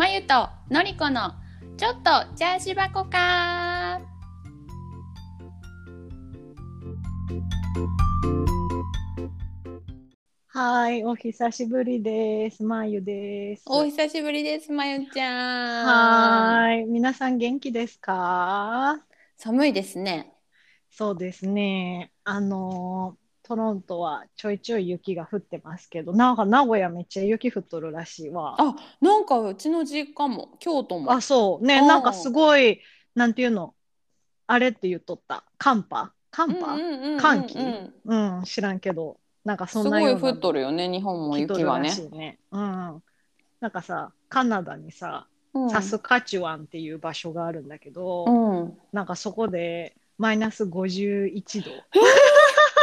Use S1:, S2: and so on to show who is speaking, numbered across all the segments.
S1: まゆとのりこのちょっとチャージ箱か
S2: はい、お久しぶりです。まゆです。
S1: お久しぶりですまゆちゃん
S2: はーい、皆さん元気ですか？
S1: 寒いですね
S2: そうですね。あのートロントはちょいちょい雪が降ってますけど、なんか名古屋めっちゃ雪降っとるらしいわ。
S1: あなんかうちの実家も京都も
S2: あ、そう。ね、なんかすごい、なんていうの、あれって言っとった。寒波寒波、寒気うん、知らんけど、なんかそ
S1: す
S2: んなような
S1: ごい降っとるよね日本も雪はね
S2: ね。うん。なんかさ、カナダにさ、
S1: うん
S2: サスカチュワンっていう場所があるんだけど、
S1: うん
S2: なんかそこでマイナス51度。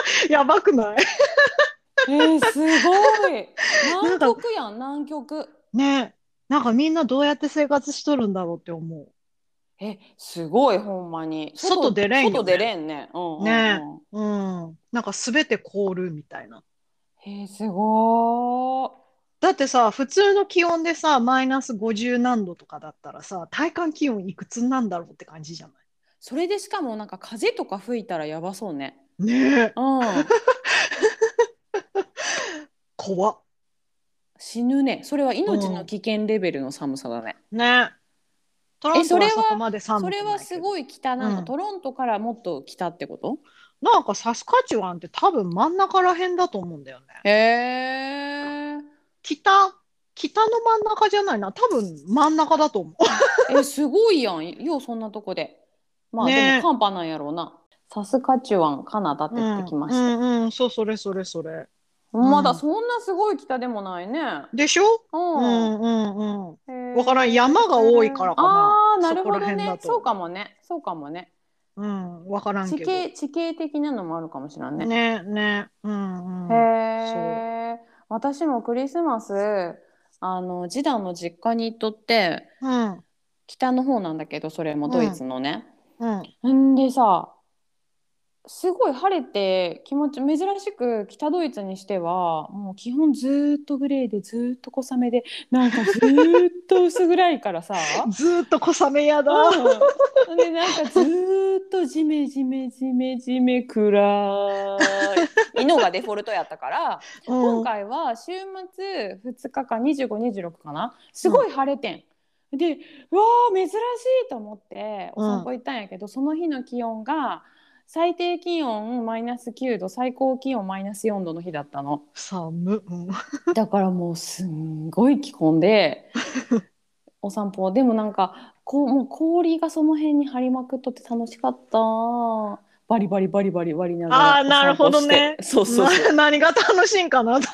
S2: やばくない？
S1: えー、すごい。南極やん南極。
S2: ねなんかみんなどうやって生活しとるんだろうって思う。
S1: えすごいほんまに。
S2: 外出れんよね。
S1: 外出れんねうんうんうん。
S2: ねうん。なんかすべて凍るみたいな。
S1: えー、すごー。
S2: だってさ、普通の気温でさ、マイナス50何度とかだったらさ、体感気温いくつなんだろうって感じじゃな
S1: それでしかもなんか風とか吹いたらやばそうね。
S2: いねえ、
S1: うん。
S2: 怖っ。
S1: 死ぬね。それは命の危険レベルの寒さだね。
S2: ねトロント
S1: それは
S2: はそこまで寒く
S1: それはすごい北なの、
S2: うん
S1: トロントからもっと北ってこと
S2: なんかサスカチュワンって多分真ん中ら辺だと思うんだよね。
S1: へえ。
S2: 北、北の真ん中じゃないな。多分真ん中だと思う。
S1: え、すごいやん。ようそんなとこで。まあ、
S2: ね
S1: でも寒波なんやろうな。サスカチュワン、カナダって言ってきました。
S2: うんうんうん、そう、それそれそれ。
S1: まだ
S2: うん
S1: そんなすごい北でもないね。
S2: でしょ？
S1: う。
S2: うんんうんうん。
S1: へー
S2: わからん山が多いからかな
S1: ああ、なるほどねそうかもね。そうかもね。
S2: うん、わからんけど。
S1: 地形地形的なのもあるかもしれんね。
S2: ねね。うんうん。
S1: へえ。私もクリスマスあの次男の実家に行っとって
S2: うん。
S1: 北の方なんだけどそれもドイツのね。
S2: うん。
S1: んでさすごい晴れて気持ち珍しく北ドイツにしてはもう基本ずーっとグレーでずーっと小雨でなんかずーっと薄暗いからさ。
S2: ずーっと小雨やだ。
S1: うん、でなんかずーっとジメジメジメジメ暗いのがデフォルトやったから今回は週末2日間2526かな？すごい晴れてん。でうわー珍しいと思ってお散歩行ったんやけど、その日の気温が最低気温マイナス9度最高気温マイナス4度の日だったの。
S2: 寒。うん。
S1: だからもうすんごい着込んで お散歩でもなんかこうもう氷がその辺に張りまくっとって楽しかったバリバリバリバリ割りながら
S2: あーなるほどね
S1: そうそう
S2: 何が楽しいんかなと。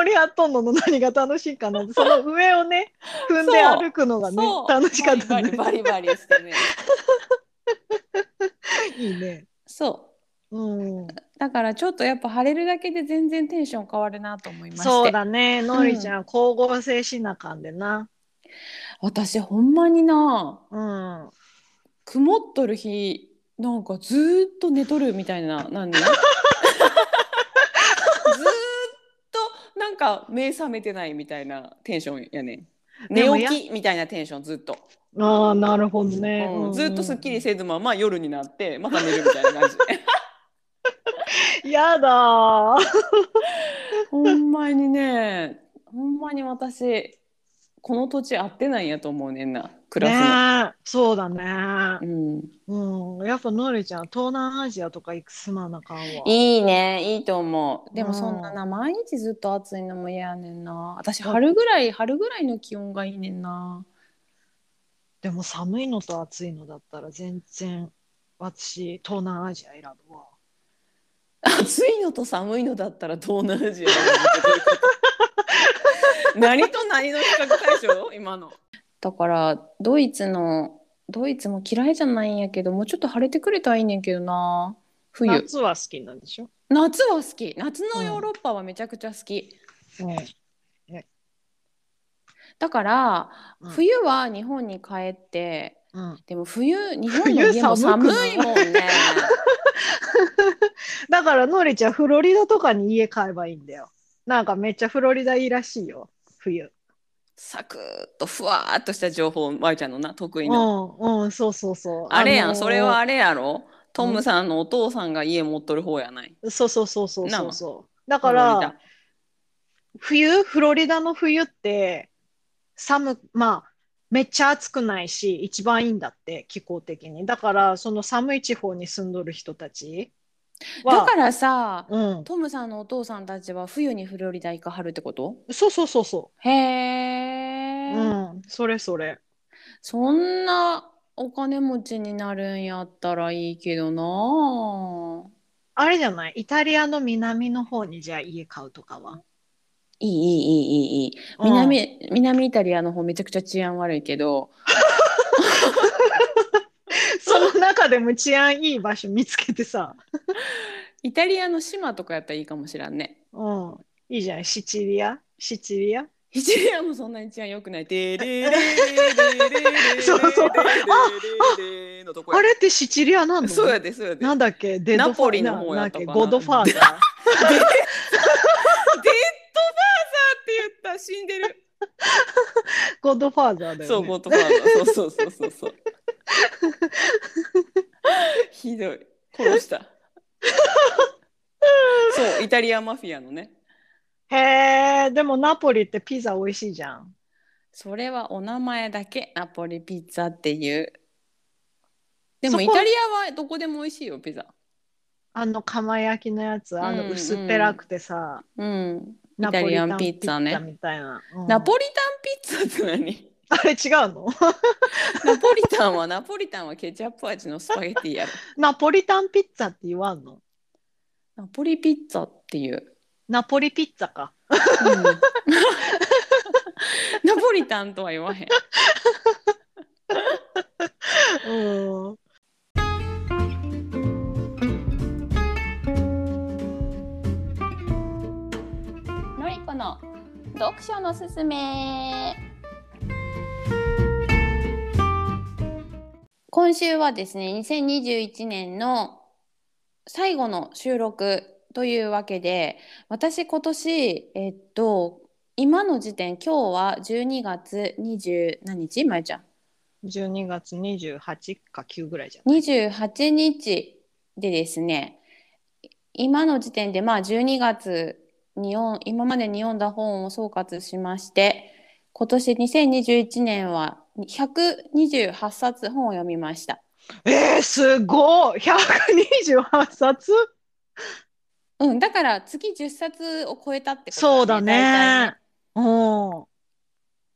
S2: 氷やっとんのの何が楽しいんかなその上をね 踏んで歩くのがね
S1: そう。
S2: 楽しかったね。
S1: バリバリバリバリしてね。
S2: いいね。
S1: そう。
S2: うん。
S1: だからちょっとやっぱ晴れるだけで全然テンション変わるなと思いまして。
S2: そうだね。のりちゃん光合成しなかんでな。
S1: 私ほんまにな
S2: うん。
S1: 曇っとる日なんかずーっと寝とるみたいななんか目覚めてないみたいなテンションやねん。寝起きみたいなテンションずっと、
S2: ああなるほどね。
S1: うん。ずっとすっきり
S2: せ
S1: せずまま夜になってまた寝るみたいな感じ。
S2: やだー。
S1: ほんまにねほんまに私この土地合ってないんやと思うねんな。暮らすの、
S2: ねえ。そうだね。
S1: うん、
S2: うん。やっぱのりちゃん東南アジアとか行くすまなあかんわ。
S1: いいね。いいと思う。で
S2: うん。
S1: もそんなな毎日ずっと暑いのも嫌やねんな。私春ぐらい春ぐらいの気温がいいねんな。
S2: でも寒いのと暑いのだったら全然私東南アジア選ぶわ。
S1: 暑いのと寒いのだったら東南アジアだなってどういうこと？何と何の比較対象？今の。だからドイツのドイツも嫌いじゃないんやけどもうちょっと晴れてくれたらいいねんけどな。冬。
S2: 夏は好きなんでしょ、
S1: 夏は好き。夏のヨーロッパはめちゃくちゃ好き、
S2: うん。
S1: だから、
S2: うん。
S1: 冬は日本に帰って
S2: うん、
S1: でも冬日本の家も寒
S2: い
S1: もんね。
S2: だからのりちゃんフロリダとかに家買えばいいんだよなんかめっちゃフロリダいいらしいよ冬。
S1: サクッとふわーっとした情報まゆちゃんのな得意な、
S2: うん、うん、そうそうそう。
S1: あれやん、
S2: のー
S1: それはあれやろ？トムさんのお父さんが家持っとる方やない？
S2: そうそうそうそうそうそう。だか
S1: フロリ
S2: ら
S1: ダ、
S2: 冬、フロリダの冬って、寒、まあ、めっちゃ暑くないし、一番いいんだって、気候的に。だから、その寒い地方に住んどる人たちは、
S1: だからさ
S2: うん、
S1: トムさんのお父さんたちは冬にフロリダ行かはるってこと？
S2: そうそうそうそ
S1: へ
S2: う。
S1: え、
S2: うん、それそれ。
S1: そんなお金持ちになるんやったらいいけどな
S2: あ。れじゃない？イタリアの南の方にじゃあ家買うとかは？
S1: いいいいいいいいいい。南,、南イタリアの方めちゃくちゃ治安悪いけど
S2: 中でも治安いい場所見つけてさ、
S1: イタリアの島とかやったらいいかもしらんね
S2: うん、いいじゃん。シチリア？シチリア？
S1: イタリアもそんなに治安良くない。でれれれれ
S2: そうそう
S1: れれれのとこや
S2: あれってシチリアなの？
S1: そうやでそうやで。
S2: なんだっけ？デ
S1: ナポリの方やったかな
S2: ゴッドファーザー？
S1: デッドファーザーって言った死んでる。
S2: ゴッドファーザーだよね。
S1: そうゴッドファーザー。そうそうそうそうそう。ひどい。殺した。そうイタリアマフィアのね。
S2: へえ、でもナポリってピザ美味しいじゃん。
S1: それはお名前だけナポリピッツァっていう。でもイタリアはどこでも美味しいよピザ。
S2: あの釜焼きのやつ、あ
S1: うんうん
S2: の薄っぺらくてさ、
S1: うん。イ
S2: ナ
S1: タリアン
S2: ポリタンピ
S1: ピッツァね
S2: みたいな。うん
S1: ナポリタンピッツァって何？
S2: あれ違うの？
S1: ナポリタンはナポリタンはケチャップ味のスパゲティやろ。
S2: ナポリタンピッツァって言わんの？
S1: ナポリピッツァっていう。
S2: ナポリピッツァか。
S1: うん ナポリタンとは言わへん。
S2: うん。
S1: のりこの読書のすすめ。今週はですね、2021年の最後の収録というわけで、私今年、えっと、今の時点、今日は12月20何日？まゆちゃん。
S2: 12月28か9ぐらいじゃん。
S1: 28日でですね今の時点でまあ12月に今までに読んだ本を総括しまして今年2021年は128冊本を読みました。
S2: えー、すごい !128 冊
S1: うん、だから月10冊を超えたってこと
S2: そうだ
S1: 大体
S2: ね。うん。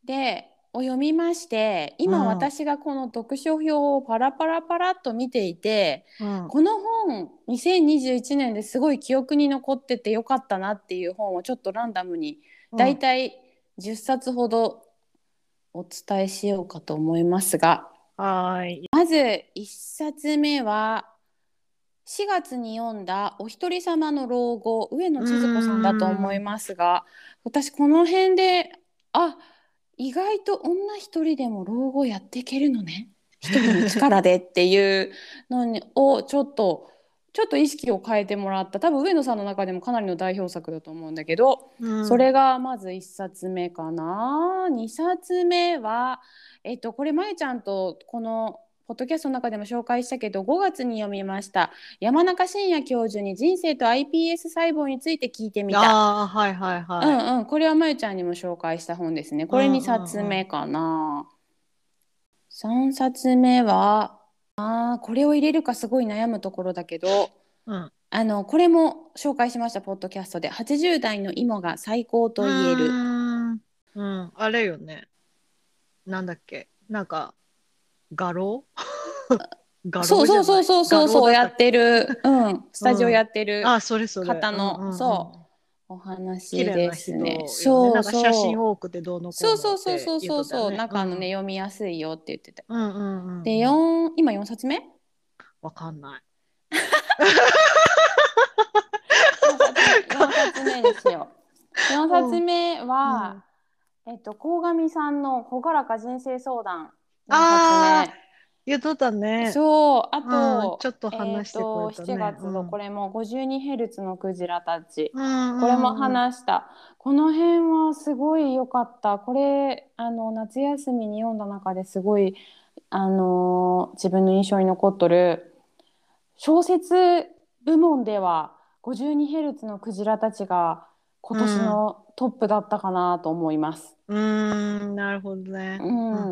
S1: でを読みまして今
S2: うん
S1: 私がこの読書表をパラパラパラっと見ていて、
S2: うん、
S1: この本2021年ですごい記憶に残っててよかったなっていう本をちょっとランダムにだいたい10冊ほどお伝えしようかと思いますが
S2: はーい。
S1: まず1冊目は4月に読んだ「お一人様の老後」上野千鶴子さんだと思いますが私この辺であ意外と女一人でも老後やっていけるのね一人の力でっていうのにをちょっとちょっと意識を変えてもらった多分上野さんの中でもかなりの代表作だと思うんだけど、
S2: うん
S1: それがまず1冊目かな2冊目はえっとこれまゆちゃんとこのポッドキャストの中でも紹介したけど5月に読みました山中伸也教授に人生と iPS 細胞について聞いてみた。
S2: ああ、はいはいはい。
S1: うんうん、これはまゆちゃんにも紹介した本ですね。これ
S2: うんうんうん
S1: 2冊目かな。3冊目はあーこれを入れるかすごい悩むところだけど
S2: うん、
S1: あのこれも紹介しましたポッドキャストで。80代の今が最高と言える。
S2: うん。うん、あれよね。なんだっけ。なんか、画廊？
S1: そうそうそうそうそうそうや
S2: っ
S1: ってる、うん、スタジオやってる
S2: あ、それそれ。
S1: 方の、
S2: うん。
S1: そうお話ですね。そう
S2: なんか写真
S1: そう。
S2: 多くてどうのこう
S1: そう
S2: の
S1: そうそうそうそうそう、なんかあのね、読みやすいよって言ってた。
S2: うんうんうん。
S1: で四今四冊目？
S2: わかんない。
S1: 四冊目ですよ。四冊目は、えっと鴻上さんの朗らか人生相談。四冊
S2: あ言っとったね。
S1: そうあ
S2: うん
S1: と、
S2: ちょっと話してくれたね。
S1: えーと7月の
S2: うん
S1: これも 52Hz のクジラたち、
S2: うん
S1: これも話した、この辺はすごい良かった。これあの夏休みに読んだ中ですごいあの自分の印象に残っとる。小説部門では 52Hz のクジラたちが今年のトップだったかなと思います。
S2: うーん、なるほどね。
S1: う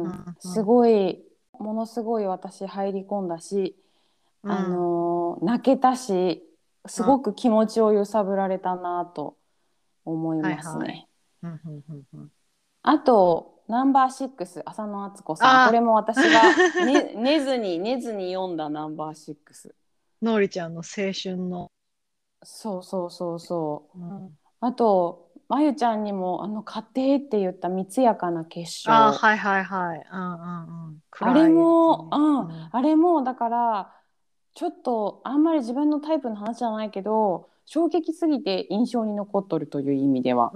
S1: ん、す
S2: い。
S1: ごいものすごい私入り込んだし、あの泣けたしすごく気持ちを揺さぶられたなと思いますね。あとナンバーシックス浅野敦子さん。これも私が、ね、寝ずに寝ずに読んだナンバーシックス。
S2: のりちゃんの青春の。
S1: そうそうそうそう。
S2: うん。
S1: あとまゆちゃんにもあの家庭って言った三つやかな結晶
S2: あーはいはいはい。うんうんうん。
S1: あれも、うん。あれもだからちょっとあんまり自分のタイプの話じゃないけど衝撃すぎて印象に残っとるという意味では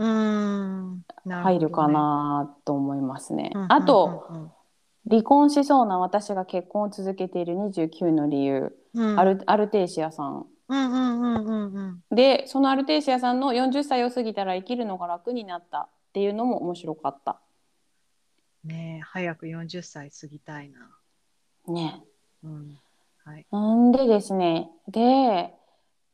S1: 入るかなと思いますね。
S2: うんうんうんうん。
S1: あと、離婚しそうな私が結婚を続けている29の理由、
S2: うん。
S1: アルアルテイシアさん。
S2: うんうんうんうんうん。
S1: でそのアルテイシアさんの40歳を過ぎたら生きるのが楽になったっていうのも面白かった。
S2: ねえ、早く40歳過ぎたいな。
S1: ね。
S2: うん。はい。
S1: なんでですねで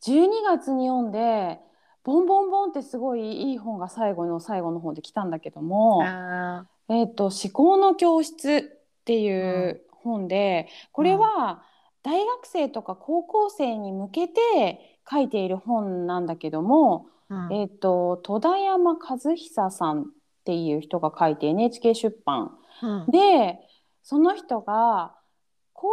S1: 12月に読んでボンボンボンってすごいいい本が最後の最後の方で来たんだけども
S2: あ「
S1: えー、と思考の教室」っていう本でこれは大学生とか高校生に向けて書いている本なんだけども、
S2: ーうん
S1: えー、と戸田山和久さんっていう人が書いて NHK 出版。
S2: うん。
S1: でその人がこ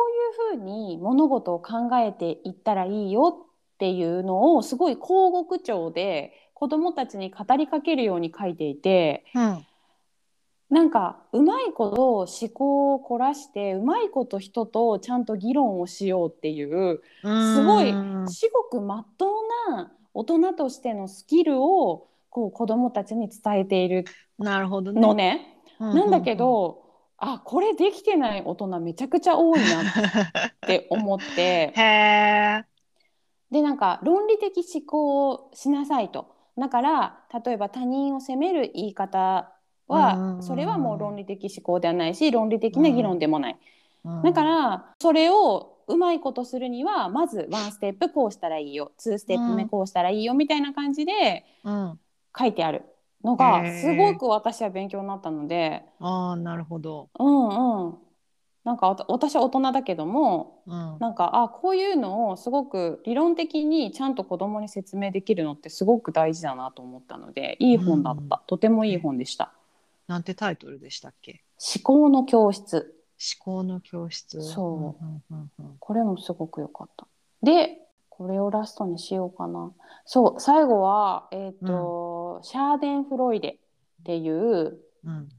S1: ういうふうに物事を考えていったらいいよっていうのをすごい口語調で子どもたちに語りかけるように書いていて
S2: うん。
S1: なんかうまいこと思考を凝らしてうまいこと人とちゃんと議論をしようっていうすごい
S2: うん
S1: 至極まっとうな大人としてのスキルをこう子どもたちに伝えている
S2: なるほどね。
S1: のね。
S2: う
S1: なんだけ、ど、あこれできてない大人めちゃくちゃ多いなって思って。でなんか論理的思考をしなさいと。だから例えば他人を責める言い方
S2: うんうんうん
S1: はそれはもう論理的思考ではないし論理的な議論でもない、
S2: うん。
S1: だからそれをうまいことするにはまずワンステップこうしたらいいよ。ツーステップ目こうしたらいいよみたいな感じで
S2: うん、
S1: 書いてあるのがすごく私は勉強になったので。
S2: ああ、なるほど。
S1: うんうん。なんか私は大人だけども
S2: うん、
S1: なんかあこういうのをすごく理論的にちゃんと子供に説明できるのってすごく大事だなと思ったのでいい本だった、
S2: うん。
S1: とてもいい本でした。
S2: なんてタイトルでしたっけ？
S1: 思考の教室。
S2: 思考の教室。
S1: そう。
S2: うんうんうんうん。
S1: これもすごく良かった。でこれをラストにしようかな。そう最後はえっ、と、シャーデン・フロイデっていう
S2: うん。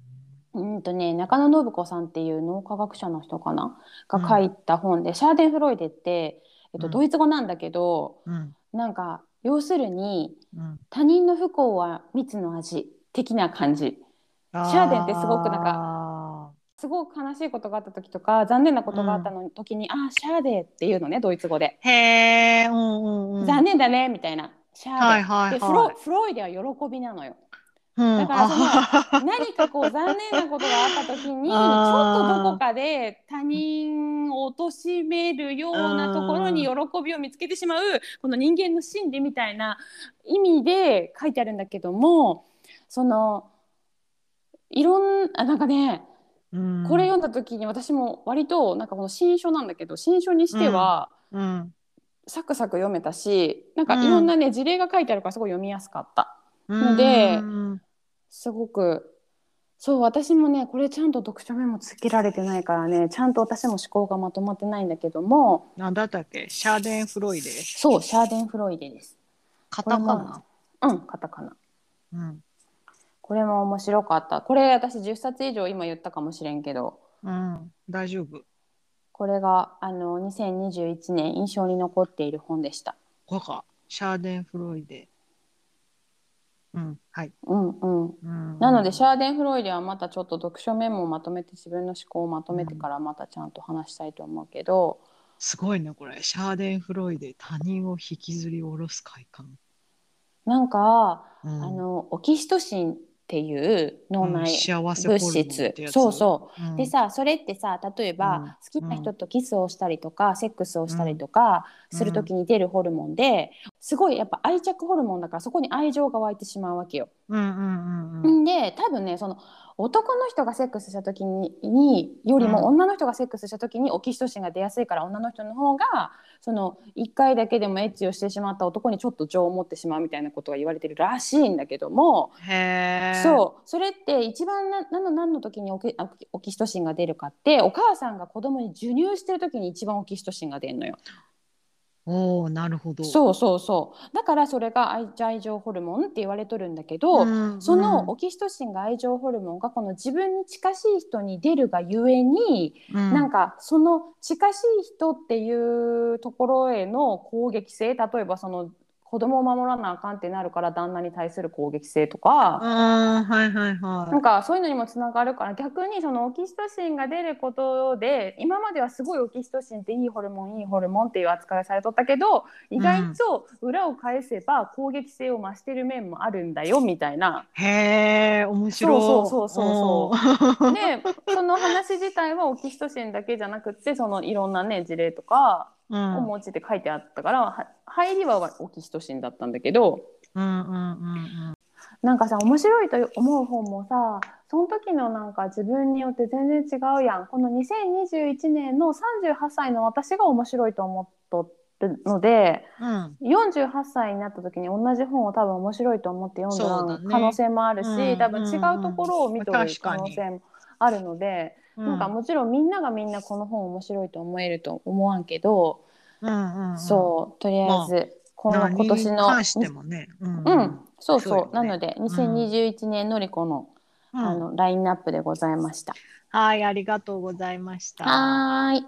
S1: うんとね、中野信子さんっていう脳科学者の人かな？が書いた本で、シャーデンフロイデって、えっと、
S2: うん。
S1: ドイツ語なんだけど、
S2: うん。
S1: なんか要するに
S2: うん。
S1: 他人の不幸は蜜の味的な感じ。シャーデンってすごくなん
S2: か、
S1: すごく悲しいことがあった時とか残念なことがあったの時に「ああシャーデン」っていうのねドイツ語で。
S2: へえ、うんうんうん。
S1: 残念だね」みたいな「シャーデン」
S2: はいはいはい。
S1: でフロフロイデは喜びなのよ。
S2: うん。
S1: だからその
S2: あ
S1: 何かこう残念なことがあった時にちょっとどこかで他人を貶めるようなところに喜びを見つけてしまうこの人間の心理みたいな意味で書いてあるんだけどもそのいろんあなんかね
S2: うん
S1: これ読んだ時に私も割となんかこの新書なんだけど新書にしては
S2: うん。
S1: サクサク読めたしなんかいろんなね事例が書いてあるからすごい読みやすかった。
S2: の
S1: ですごくそう私もねこれちゃんと読書メモつけられてないからねちゃんと私も思考がまとまってないんだけども
S2: なんだったっけ？シャーデン・フロイデ。
S1: そうシャーデン・フロイデです。
S2: カタカナ？
S1: もうんカタカナ。
S2: うん。
S1: これも面白かったこれ私10冊以上今言ったかもしれんけど
S2: うん。大丈夫。
S1: これがあの2021年印象に残っている本でした
S2: これか。シャーデン・フロイデ。うん、はい。
S1: うんうん
S2: うん
S1: なのでシャーデン・フロイデはまたちょっと読書メモをまとめて自分の思考をまとめてからまたちゃんと話したいと思うけど、
S2: すごいね、これ。シャーデン・フロイデ、他人を引きずり下ろす快感。
S1: なんか、
S2: うん
S1: あのオキシトシンっていう脳
S2: うん
S1: 内物質、
S2: ってやつ？
S1: そうそう。
S2: うん。
S1: でさそれってさ例えば、
S2: うん。
S1: 好きな人とキスをしたりとか、セックスをしたりとか
S2: うん。
S1: する時に出るホルモンですごいやっぱ愛着ホルモンだからそこに愛情が湧いてしまうわけよ。
S2: うんうんうんうん。
S1: んで多分ねその男の人がセックスした時にによりも
S2: うん
S1: 女の人がセックスした時にオキシトシンが出やすいから女の人の方がその1回だけでもエッチをしてしまった男にちょっと情を持ってしまうみたいなことが言われてるらしいんだけども。そうそれって一番な何の何の時にオキあオキシトシンが出るかってお母さんが子供に授乳してる時に一番オキシトシンが出るのよ。
S2: おおなるほど。
S1: そうそうそう。だからそれが愛愛情ホルモンって言われとるんだけど、
S2: ん
S1: そのオキシトシンが愛情ホルモンがこの自分に近しい人に出るがゆえに、
S2: うん。
S1: なんかその近しい人っていうところへの攻撃性例えばその子供を守らなあかんってなるから旦那に対する攻撃性とか。
S2: はいはいは
S1: なんかそういうのにもつながるから逆にそのオキシトシンが出ることで今まではすごいオキシトシンっていいホルモンいいホルモンっていう扱いをされとったけど意外と裏を返せば攻撃性を増してる面もあるんだよみたいな。
S2: い。へえ面白い。
S1: そうそうそう
S2: そう
S1: でその話自体はオキシトシンだけじゃなくってそのいろんなね事例とか
S2: うん。
S1: を用いて書いてあったから、は入りはオキシトシンだったんだけど。
S2: うんうんうんうん。
S1: なんかさ面白いと思う本もさその時のなんか自分によって全然違うやん。この2021年の38歳の私が面白いと思っとるので
S2: うん。
S1: 48歳になった時に同じ本を多分面白いと思って読ん
S2: だ
S1: 可能性もあるし、
S2: うん
S1: 多分違うところを見とる可能性もあるので、なんかもちろんみんながみんなこの本面白いと思えると思わんけど、
S2: うんうんうん、
S1: そうとりあえず、この
S2: 何
S1: 今年の
S2: ね。うん
S1: うん、そうそう
S2: ね
S1: なので2021年のりこの、
S2: うん
S1: あのラインナップでございました。
S2: はい、ありがとうございました。
S1: はーい。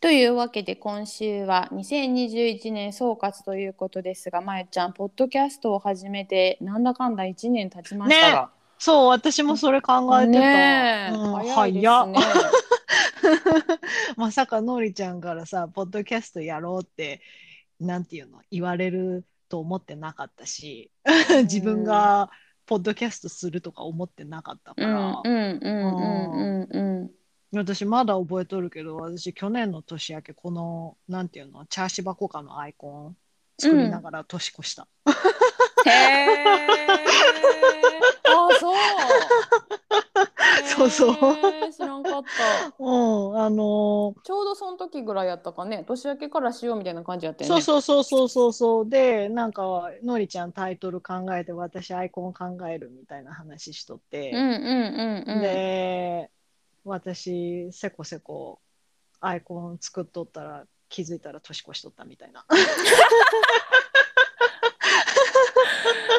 S1: というわけで今週は2021年総括ということですが、まゆちゃん、ポッドキャストを始めてなんだかんだ1年経ちましたが。
S2: そう、私もそれ考えてた。
S1: ねえ、
S2: うん
S1: 早いです
S2: 早っ
S1: ね。
S2: まさかのりちゃんからさ、ポッドキャストやろうって、なんていうの、言われると思ってなかったし、自分がポッドキャストするとか思ってなかったから、
S1: うんうんうんうんうんうん。
S2: 私まだ覚えとるけど、私去年の年明け、この、なんていうの、チャーシバコカのアイコン作りながら年越した。
S1: へえ。あ、そう。
S2: そうそう
S1: 知らんかった。
S2: うん、あの
S1: ちょうどその時ぐらいやったかね。年明けからしようみたいな感じやったよね。
S2: そうそうそうそうそうそうでなんかのりちゃんタイトル考えて私アイコン考えるみたいな話しとって、
S1: うんうんうんうん。
S2: で私せこせこアイコン作っとったら気づいたら年越しとったみたいな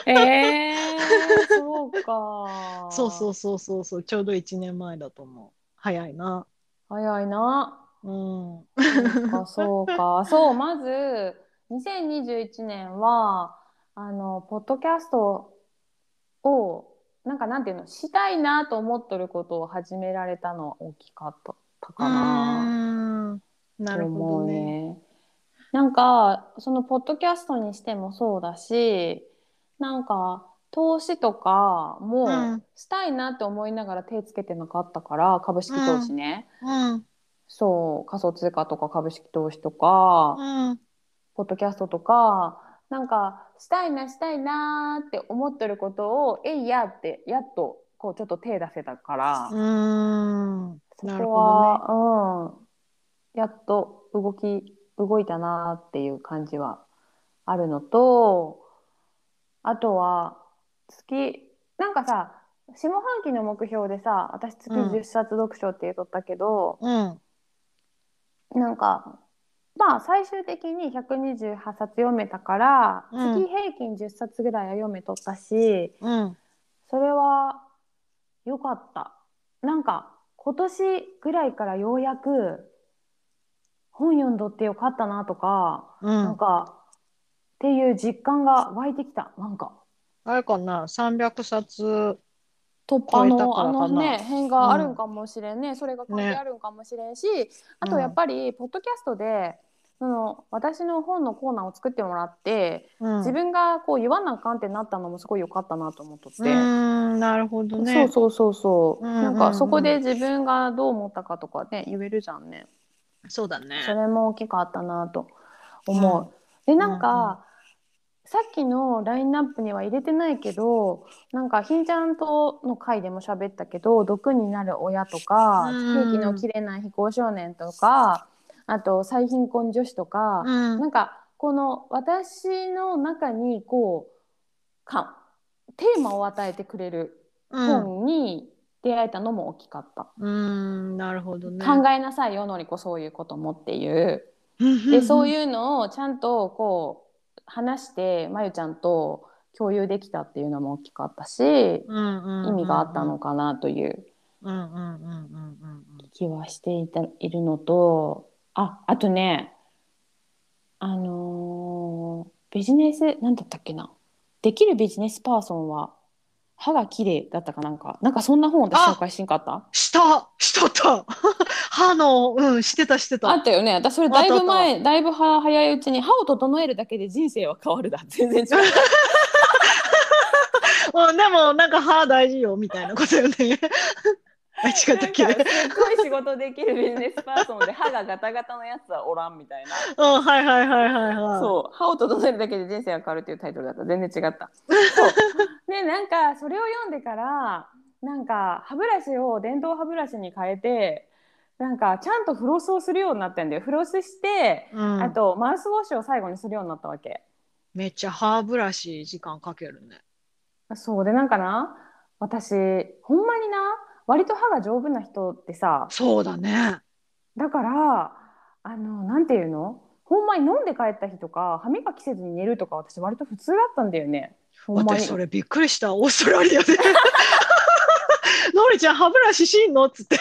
S1: えー、そうか。
S2: そうそうそうそうそうちょうど1年前だと思う早いな
S1: 早いな。
S2: うん
S1: そうかそうか。そうまず2021年はあのポッドキャストをなんかなんていうのしたいなと思っとることを始められたのは大きかったかな。
S2: うんなるほどね
S1: ね。なんかそのポッドキャストにしてもそうだしなんか投資とかも
S2: うん。
S1: したいなって思いながら手つけてなかったから株式投資ね、
S2: うん。
S1: そう仮想通貨とか株式投資とか、
S2: うん。
S1: ポッドキャストとかなんかしたいなしたいなって思ってることをえいやってやっとこうちょっと手出せたから。
S2: うん。
S1: そこ
S2: ほどね。
S1: は、うん、やっと動き動いたなっていう感じはあるのとあとは月なんかさ下半期の目標でさ私月
S2: うん。
S1: 10冊読書って言っとったけど、
S2: うん。
S1: なんかまあ最終的に128冊読めたから、
S2: うん。
S1: 月平均10冊ぐらいは読めとったし
S2: うん。
S1: それは良かった。なんか今年ぐらいからようやく本読んどってよかったなとか、
S2: うん。
S1: なんかっていう実感が湧いてきた。なんか。
S2: あれかな、300冊。
S1: 突破のあのね辺があるんかもしれんね、それが関係
S2: ね。
S1: あるんかもしれんし、あとやっぱりポッドキャストでその私の本のコーナーを作ってもらって、
S2: うん、
S1: 自分がこう言わなあかんってなったのもすごい良かったなと思っとって。
S2: なるほどね。
S1: そうそうそうそう、
S2: うんうんうん。
S1: なんかそこで自分がどう思ったかとかね言えるじゃんね。
S2: そうだね。
S1: それも大きかったなと思う、でなんか、
S2: うんうん
S1: さっきのラインナップには入れてないけどなんかひんちゃんとの回でも喋ったけど毒になる親とか
S2: うん
S1: 空気の切れない非行少年とかあと最貧困女子とか、
S2: うん
S1: なんかこの私の中にこうかテーマを与えてくれる
S2: うん、
S1: 本に出会えたのも大きかった。
S2: うーん、なるほどね。
S1: 考えなさいよのりこそういうこともっていう
S2: うん
S1: でそう
S2: う
S1: いうのをちゃんとこう話してまゆちゃんと共有できたっていうのも大きかったし
S2: んうんうんうん
S1: 意味があったのかなという気はしていたいるのとああとねあのービジネスなんだったっけな。できるビジネスパーソンは歯が綺麗だったかなんか。なんかそんな本私
S2: あ！
S1: 紹介しんかった？
S2: した。しとった。歯のうんしてたしてた。
S1: あったよね。私それだいぶ
S2: あ
S1: 前だいぶは早いうちに歯を整えるだけで人生は変わるだ。全然違う。
S2: うんでもなんか歯大事よみたいなことよね。あ違ったっけ
S1: すっごい仕事できるビジネスパーソンで歯がガタガタのやつはおらんみたいな。
S2: うんはいはいはいはいはい。
S1: そう。歯を整えるだけで人生が変わるっていうタイトルだった。全然違った。そう。でなんかそれを読んでからなんか歯ブラシを電動歯ブラシに変えてなんかちゃんとフロスをするようになったんだよ。フロスして、
S2: うん。
S1: あとマウスウォッシュを最後にするようになったわけ。
S2: めっちゃ歯ブラシ時間かけるね。
S1: そう。でなんかな私ほんまにな割と歯が丈夫な人ってさ
S2: そうだね。
S1: だからあのなんていうの？ほんまに飲んで帰った日とか歯磨きせずに寝るとか私割と普通だったんだよね。
S2: 私それびっくりした。オーストラリアで。のりちゃん歯ブラシしんのっつって。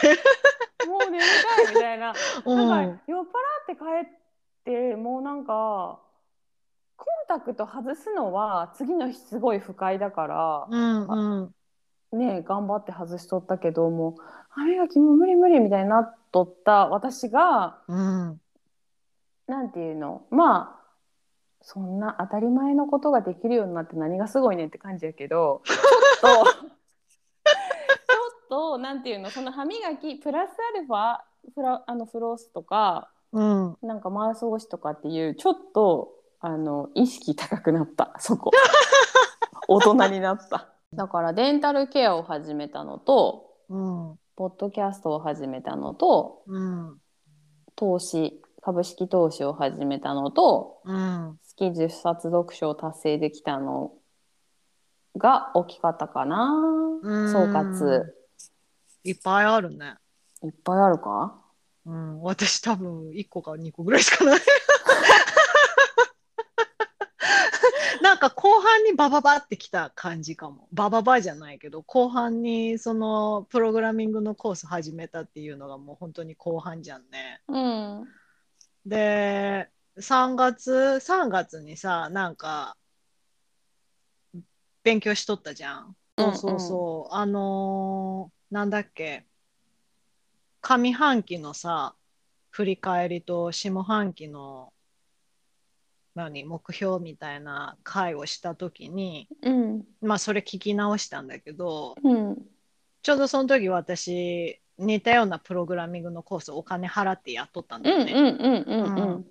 S1: もう眠たいみたいな。
S2: うん。
S1: なんか酔っ払って帰ってもうなんかコンタクト外すのは次の日すごい不快だから、
S2: うんうん
S1: ね頑張って外しとったけどもう歯磨きもう無理無理みたいになっとった私が
S2: うん。
S1: なんていうの？まあそんな当たり前のことができるようになって何がすごいねんって感じやけどちょっと ちょっとなんていうの？その歯磨きプラスアルファフラあのフロスとか
S2: うん。
S1: なんかマウスウォッシュとかっていうちょっとあの意識高くなったそこ。大人になっただからデンタルケアを始めたのと
S2: うん。
S1: ポッドキャストを始めたのと
S2: うん。
S1: 投資株式投資を始めたのと
S2: うん。
S1: 月10冊読書を達成できたのが大きかったかな。
S2: うん。
S1: 総括。
S2: いっぱいあるね。
S1: いっぱいあるか？
S2: うん。私多分1個か2個ぐらいしかないなんか後半にバババってきた感じかも。バババじゃないけど、後半にそのプログラミングのコース始めたっていうのがもう本当に後半じゃんね。
S1: うん
S2: で、3月、3月にさ、なんか、勉強しとったじゃん。そうそうそう。あのーなんだっけ。上半期のさ、振り返りと下半期の何目標みたいな会をしたときに、
S1: うん。
S2: まあそれ聞き直したんだけど、
S1: うん。
S2: ちょうどその時私似たようなプログラミングのコースをお金払ってやっとったんだよね。
S1: うんうんうんうんうん。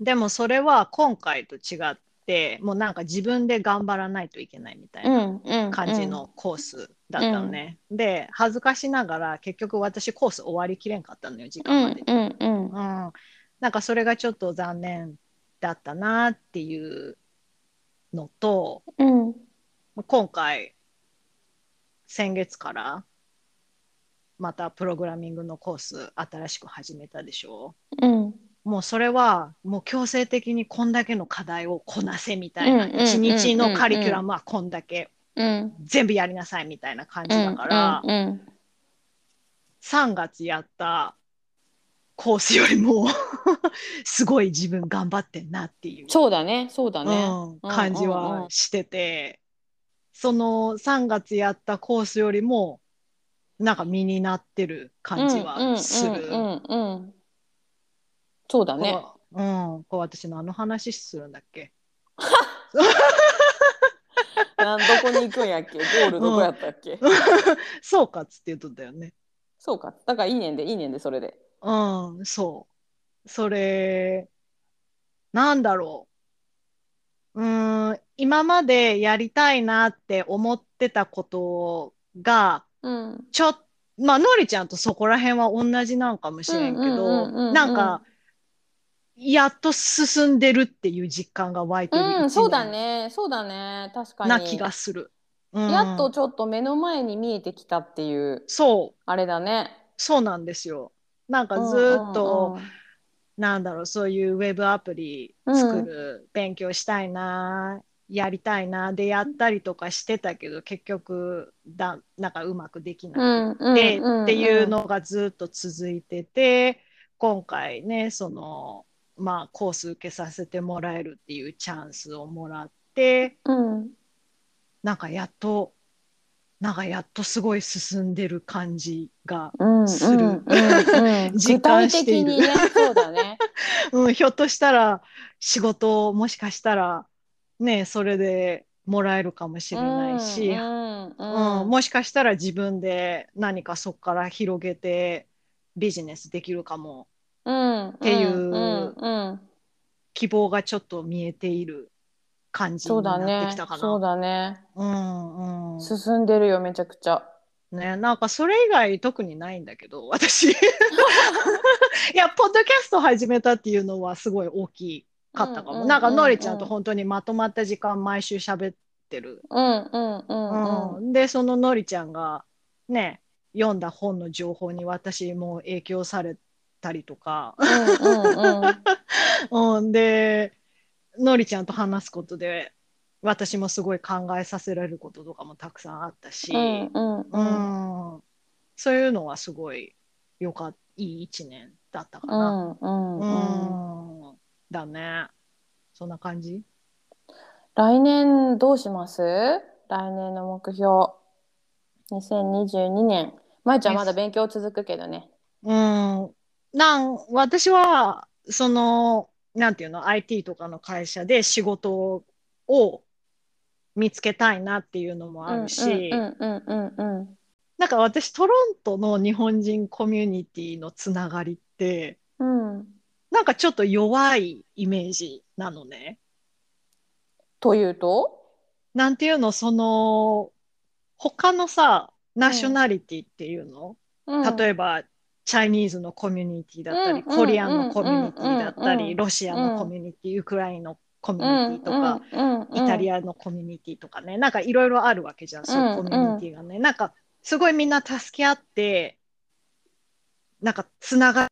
S2: でもそれは今回と違って、もうなんか自分で頑張らないといけないみたいな
S1: うんうん
S2: 感じのコースだったのね。で、恥ずかしながら結局私コース終わりきれんかったのよ、時
S1: う
S2: 間まで。
S1: んうんうん。
S2: うん、なんかそれがちょっと残念だったなっていうのと、
S1: うん。
S2: 今回、先月からまたプログラミングのコース新しく始めたでしょ？
S1: うん。
S2: もうそれはもう強制的にこんだけの課題をこなせみたいな、一日のカリキュラムはこんだけ
S1: うん。
S2: 全部やりなさいみたいな感じだから、
S1: うんうん
S2: 3月やったコースよりも すごい自分頑張ってんなっていう、
S1: そうだね。そうだね。
S2: うん。感じはしてて、その3月やったコースよりも、なんか身になってる感じはする。
S1: うんうんうんうん。そうだね。
S2: こううん、こう私のあの話するんだっけ？
S1: なんどこに行くんやっけ？ゴールどこやったっけ、
S2: そうかっつって言っとったよね。
S1: そうか。だからいいねんで、いいねんで、それで。
S2: うん、そう。それ、なんだろう。うーん、今までやりたいなって思ってたことが、
S1: うん。
S2: ちょっまあ、のりちゃんとそこら辺は同じなんかもしれんけ
S1: うんうんうんうんう
S2: ど、
S1: ん
S2: なんか、やっと進んでるっていう実感が湧いてる
S1: うん、
S2: 一
S1: そうだ
S2: 年
S1: ね。そうだね。確かに。
S2: な気がする。うん
S1: やっとちょっと目の前に見えてきたっていう、
S2: そう、
S1: あれだね。
S2: そうなんですよ。なんかずーっと、
S1: うんうんうん
S2: なんだろう、そういうウェブアプリ作る、勉強したいな、やりたいな、でやったりとかしてたけど、結局だ、なんかうまくできなくて、っていうのがずっと続いてて、今回ね、その、まあ、コース受けさせてもらえるっていうチャンスをもらって、
S1: うん。
S2: なんかやっと、なんかやっとすごい進んでる感じが、
S1: うん
S2: する
S1: うんうん。うん
S2: 実感している。
S1: 的にね、そうだね。
S2: うん、ひょっとしたら仕事をもしかしたらね、それでもらえるかもしれないし、
S1: う
S2: うんもしかしたら自分で何かそこから広げてビジネスできるかも。
S1: うん。
S2: っていう希望がちょっと見えている感じ
S1: そうだ
S2: になって
S1: ね
S2: きたかな。
S1: そうだね
S2: うんうん。
S1: 進んでるよめちゃくちゃ
S2: ね、なんかそれ以外特にないんだけど、私。いや、ポッドキャスト始めたっていうのはすごい大きかったかも。
S1: うんうん
S2: なんか、
S1: うん
S2: のりちゃんと本当にまとまった時間毎週喋ってる。
S1: うんうんうんうん
S2: うんで、そののりちゃんがね、読んだ本の情報に私も影響されたりとか。
S1: うんうんうん
S2: うん、で、のりちゃんと話すことで、私もすごい考えさせられることとかもたくさんあったし、
S1: うんうんうん。
S2: うん。そういうのはすごいよかった、いい一年だったか
S1: う
S2: な。
S1: んうんうん。
S2: うん。だね。そんな感じ？
S1: 来年どうします？来年の目標。2022年。まいちゃんまだ勉強続くけどね。
S2: うん。なん、私は、その、なんていうの、IT とかの会社で仕事を見つけたいなっていうのもあるし、
S1: うんうんうんうんうん
S2: なんか私、トロントの日本人コミュニティのつながりって、
S1: うん。
S2: なんかちょっと弱いイメージなのね。
S1: というと？
S2: なんていうの、その、他のさ、ナショナリティっていうの、例
S1: え
S2: えば、チャイニーズのコミュニティだったり、
S1: うん
S2: コリアンのコミュニティだったり、ロシアのコミュニティ、ウクライナのコミュニティとか、イタリ
S1: ア
S2: アのコミュニティとかね、なんかいろいろあるわけじゃん、そういうコミュニティがね。なんか、すごいみんな助け合って、なんかつながる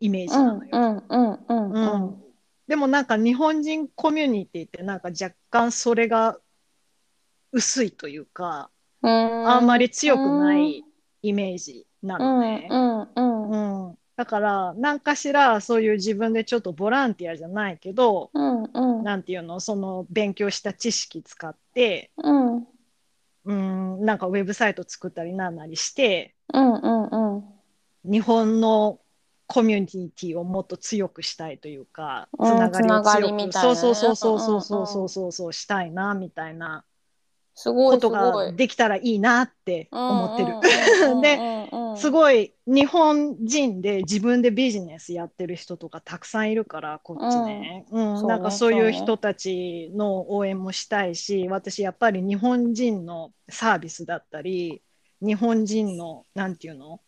S2: イメージなのよ。でもなんか日本人コミュニティってなんか若干それが薄いというか、あ
S1: あ
S2: んまり強くないイメージなのね。
S1: うんうん
S2: うん、だから何かしらそういう自分でちょっとボランティアじゃないけど、
S1: うんうん。
S2: なんていうのその勉強した知識使って、
S1: うん。
S2: うん、なんかウェブサイト作ったりなんなりして
S1: うんうんうん。
S2: 日本のコミュニティをもっと強くしたいというか、
S1: うん
S2: つながりを強く、
S1: みたいなね。
S2: そうそうそうそうそう
S1: うんうん
S2: そううんそうそうしたいなみたいな
S1: すごいす
S2: ことができたらいいなって思ってる。で
S1: で
S2: すごい日本人で自分でビジネスやってる人とかたくさんいるからこっちね、うん。
S1: そうね。
S2: なんかそうい
S1: そう
S2: 人たちの応援もしたいし私やっぱり日本人のサービスだったり日本人のなんていうの？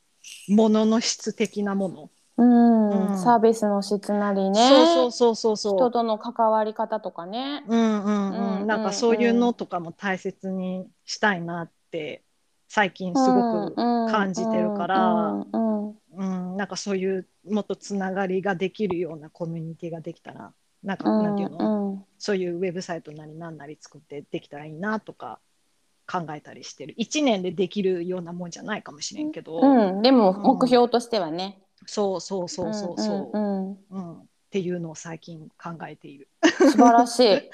S2: ものの質的なもの、
S1: うん。
S2: うん。
S1: サービスの質なりね。
S2: そうそうそうそうそう。
S1: 人との関わり方とかね。
S2: うんうん
S1: うん
S2: うん。なんかそういうのとかも大切にしたいなって最近すごく感じてるからうんなんかそういうもっとつながりができるようなコミュニティができたらなんか、
S1: うん
S2: なんていうの、
S1: うん。
S2: そういうウェブサイトなりなんなり作ってできたらいいなとか考えたりしてる。1年でできるようなもんじゃないかもしれんけど、
S1: うんでも
S2: うん。
S1: 目標としてはね。
S2: そうそうそうそうそう、
S1: うんうん
S2: うん。っっていうのを最近考えている。
S1: 素晴らしい。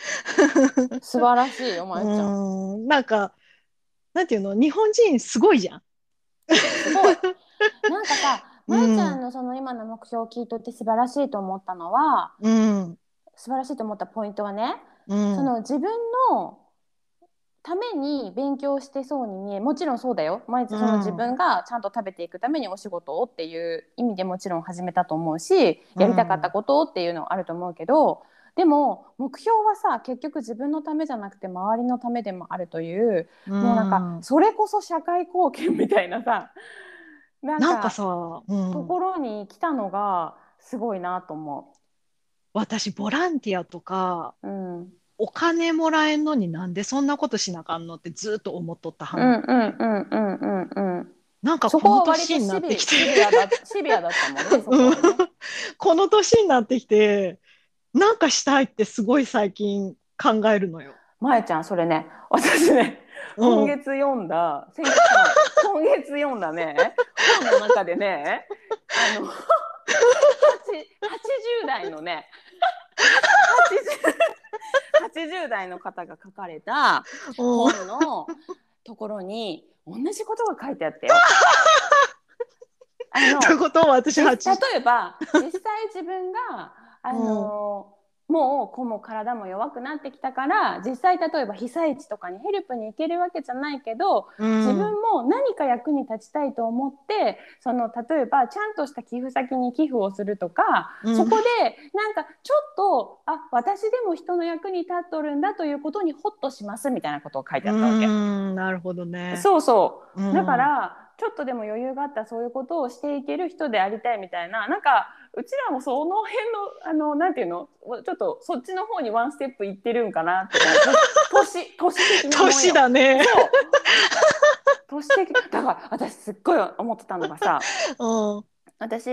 S1: 素晴らしいお前ちゃん。
S2: なんかなんていうの？日本人すごいじゃん。
S1: すごい。なんかさ、
S2: う ん
S1: まえちゃんのその今の目標を聞いとって素晴らしいと思ったのは、
S2: うん
S1: 素晴らしいと思ったポイントはね、
S2: うん
S1: その自分のために勉強してそうに見えもちろんそうだよ毎日その自分がちゃんと食べていくためにお仕事をっていう意味でもちろん始めたと思うしやりたかったことっていうのはあると思うけど、でも目標はさ結局自分のためじゃなくて周りのためでもあるという、もうなんかそれこそ社会貢献みたいなさなんか
S2: なんかさ、う。ん。
S1: ところに来たのがすごいなと思
S2: 私ボランティアとか
S1: う。うん。
S2: お金もらえんのになんでそんなことしなあかんのってずっと思っとったはん、
S1: うんうんうんうんうんうん。
S2: なんか
S1: そ
S2: この年になってきて。
S1: シビアだったもんね こ
S2: の年になってきてなんかしたいってすごい最近考えるのよ。
S1: まえちゃんそれね 私ね
S2: うん
S1: 今月読んだ、先月じゃない今月読んだね本の中でねあの八80代のね 80, 80代の方が書かれた
S2: うん
S1: 本のところに同じことが書いてあったよ。あの
S2: ということ？は私
S1: 例えば実際自分があの、もう子も体も弱くなってきたから実際例えば被災地とかにヘルプに行けるわけじゃないけど自分も何か役に立ちたいと思ってその例えばちゃんとした寄付先に寄付をするとか、
S2: うん。
S1: そこでなんかちょっとあ私でも人の役に立っとるんだということにホッとしますみたいなことを書いてあったわけ。
S2: うん。なるほどね。
S1: そうそう。
S2: うん。
S1: だから、ちょっとでも余裕があったらそういうことをしていける人でありたいみたいななんかうちらもその辺のあのなんていうの？ちょっとそっちの方にワンステップいってるんかなって 年年的な
S2: 年だね。
S1: 年的だから私すっごい思ってたのがさ
S2: うん。
S1: 私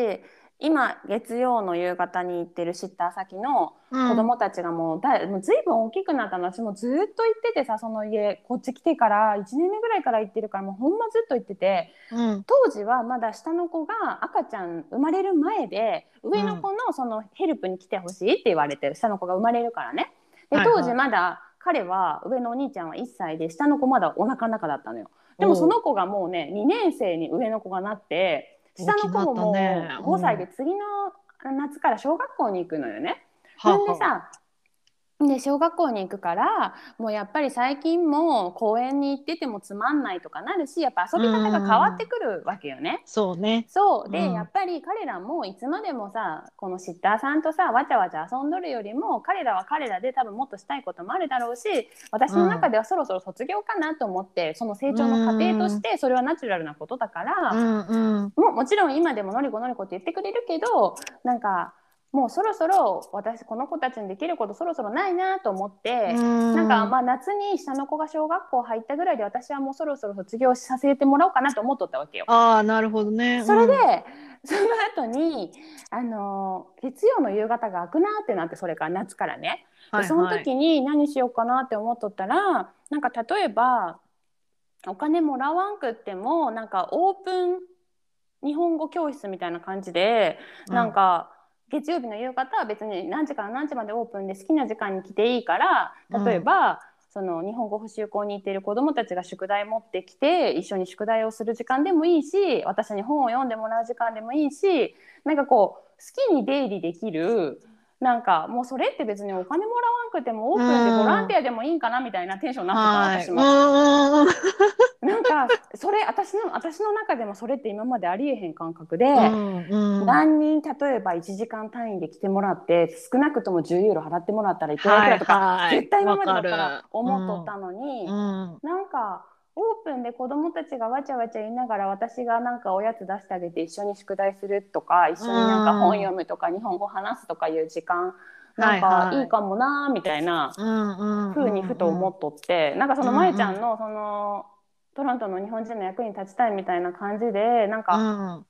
S1: 今月曜の夕方に行ってるシッター先の
S2: うん。
S1: 子供たちがもうだいもうずいぶん大きくなったの。私もずっと行っててさその家こっち来てから1年目ぐらいから行ってるからもうほんまずっと行ってて
S2: うん。
S1: 当時はまだ下の子が赤ちゃん生まれる前で上の子のそのヘルプに来てほしいって言われて下の子が生まれるからね。で当時まだ彼は上のお兄ちゃんは1歳で下の子まだお腹の中だったのよ。でもその子がもうね2年生に上の子がなって下の子ももう
S2: 大きなったね。うん。
S1: 5歳で次の夏から小学校に行くのよね。
S2: は
S1: なんでさで小学校に行くからもうやっぱり最近も公園に行っててもつまんないとかなるしやっぱ遊び方が変わってくるわけよね。
S2: そうね。
S1: そう。で、
S2: うん。
S1: やっぱり彼らもいつまでもさこのシッターさんとさわちゃわちゃ遊んどるよりも彼らは彼らで多分もっとしたいこともあるだろうし私の中ではそろそろ卒業かなと思って、その成長の過程としてそれはナチュラルなことだから、
S2: うんうん。
S1: ももちろん今でものりこのりこって言ってくれるけどなんかもうそろそろ私この子たちにできることそろそろないなと思って。
S2: うん
S1: なんかまあ夏に下の子が小学校入ったぐらいで私はもうそろそろ卒業させてもらおうかなと思っとったわけよ。
S2: ああなるほどね。
S1: それで、
S2: うん
S1: その後にあのー月曜の夕方が開くなってなってそれから夏からね、でその時に何しようかなって思っとったらなんか例えばお金もらわんくってもなんかオープン日本語教室みたいな感じで、なんか月曜日の夕方は別に何時から何時までオープンで好きな時間に来ていいから例えば、その日本語補習校に行っている子どもたちが宿題持ってきて一緒に宿題をする時間でもいいし私に本を読んでもらう時間でもいいしなんかこう好きに出入りできるなんかもうそれって別にお金もらわんくてもオープンでボランティアでもいいんかなみたいなテンションにな
S2: はい。
S1: ってた、私も。
S2: うん
S1: なんかそれ私の私の中でもそれって今までありえへん感覚で。
S2: うんうん
S1: 何人例えば1時間単位で来てもらって少なくとも10ユーロ払ってもらったらいくらいくらとか、
S2: はいはい
S1: 絶対今までだった
S2: らる
S1: 思っとったのに、
S2: うん
S1: なんかオープンで子どもたちがわちゃわちゃ言いながら私がなんかおやつ出してあげて一緒に宿題するとか一緒になんか本読むとか日本語話すとかいう時間なんかい。いかもなーみたいなふうにふと思っとってなんかそのまゆちゃんのそのトロントの日本人の役に立ちたいみたいな感じでなんか
S2: うん。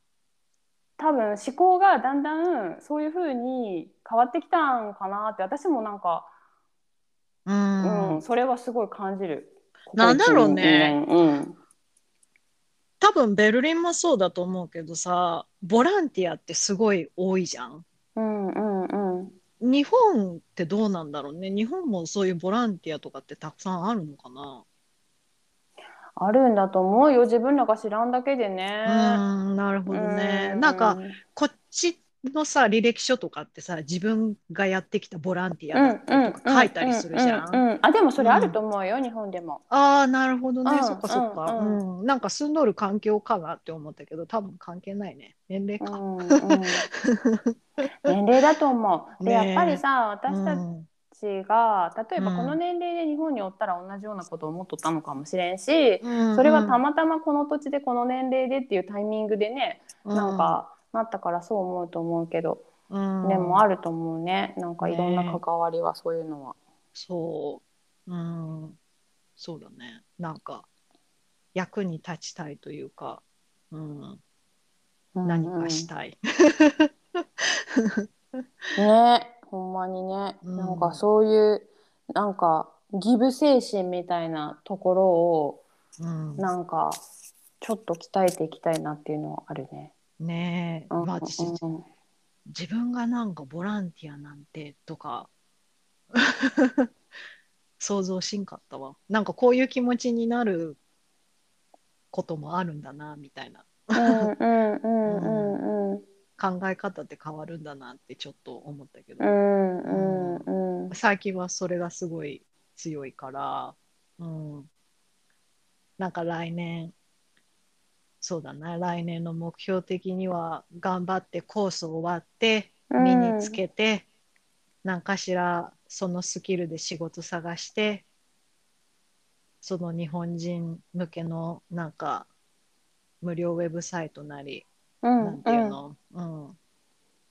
S1: 多分思考がだんだんそういうふうに変わってきたんかなって私もなんか、
S2: う
S1: うんんそれはすごい感じる。
S2: なんだろうね
S1: うん
S2: 多分ベルリンもそうだと思うけどさボランティアってすごい多いじゃん。
S1: うんうんうん
S2: 日本ってどうなんだろうね。日本もそういうボランティアとかってたくさんあるのかな。
S1: あるんだと思うよ自分らが知らんだけで
S2: う
S1: ね。
S2: ーん、なるほどね。
S1: う
S2: なんか、こっちのさ、履歴書とかってさ、自分がやってきたボランティアだとか書いたりするじゃん。
S1: うんうんうんあでもそれあると思うよ、日本でも。
S2: ああ、なるほどね。
S1: うん
S2: そっかそっか。
S1: うん
S2: うん。なんか住んどる環境かなって思ったけど、多分関係ないね。年齢か。
S1: うんうん、年齢だと思う。で、やっぱりさ私た
S2: うん
S1: ちが例えばこの年齢で日本におったら同じようなことを思っとったのかもしれんし、
S2: うん
S1: それはたまたまこの土地でこの年齢でっていうタイミングでね、なん、かなったからそう思うと思うけど、
S2: うん
S1: でもあると思うねなんかいろんな関わりはそういうのは。
S2: そう。うん。そうだね。なんか、役に立ちたいというか、うん、何かしたい。
S1: ねほんまにね、
S2: うん
S1: なんかそういうなんかギブ精神みたいなところを
S2: うん、
S1: なんかちょっと鍛えていきたいなっていうのはあるね。
S2: ねえ、
S1: うん
S2: まあ自分がなんかボランティアなんてとか 想像しんかったわ。なんかこういう気持ちになることもあるんだなみたいな。
S1: うんうんうんうんうん。
S2: 考え方って変わるんだなってちょっと思ったけど、
S1: うんうんうん。
S2: 最近はそれがすごい強いから、うん、なんか来年そうだな。来年の目標的には頑張ってコース終わって身につけて、何かしらそのスキルで仕事探してその日本人向けのなんか無料ウェブサイトなり、
S1: うん
S2: なんていうの、うん、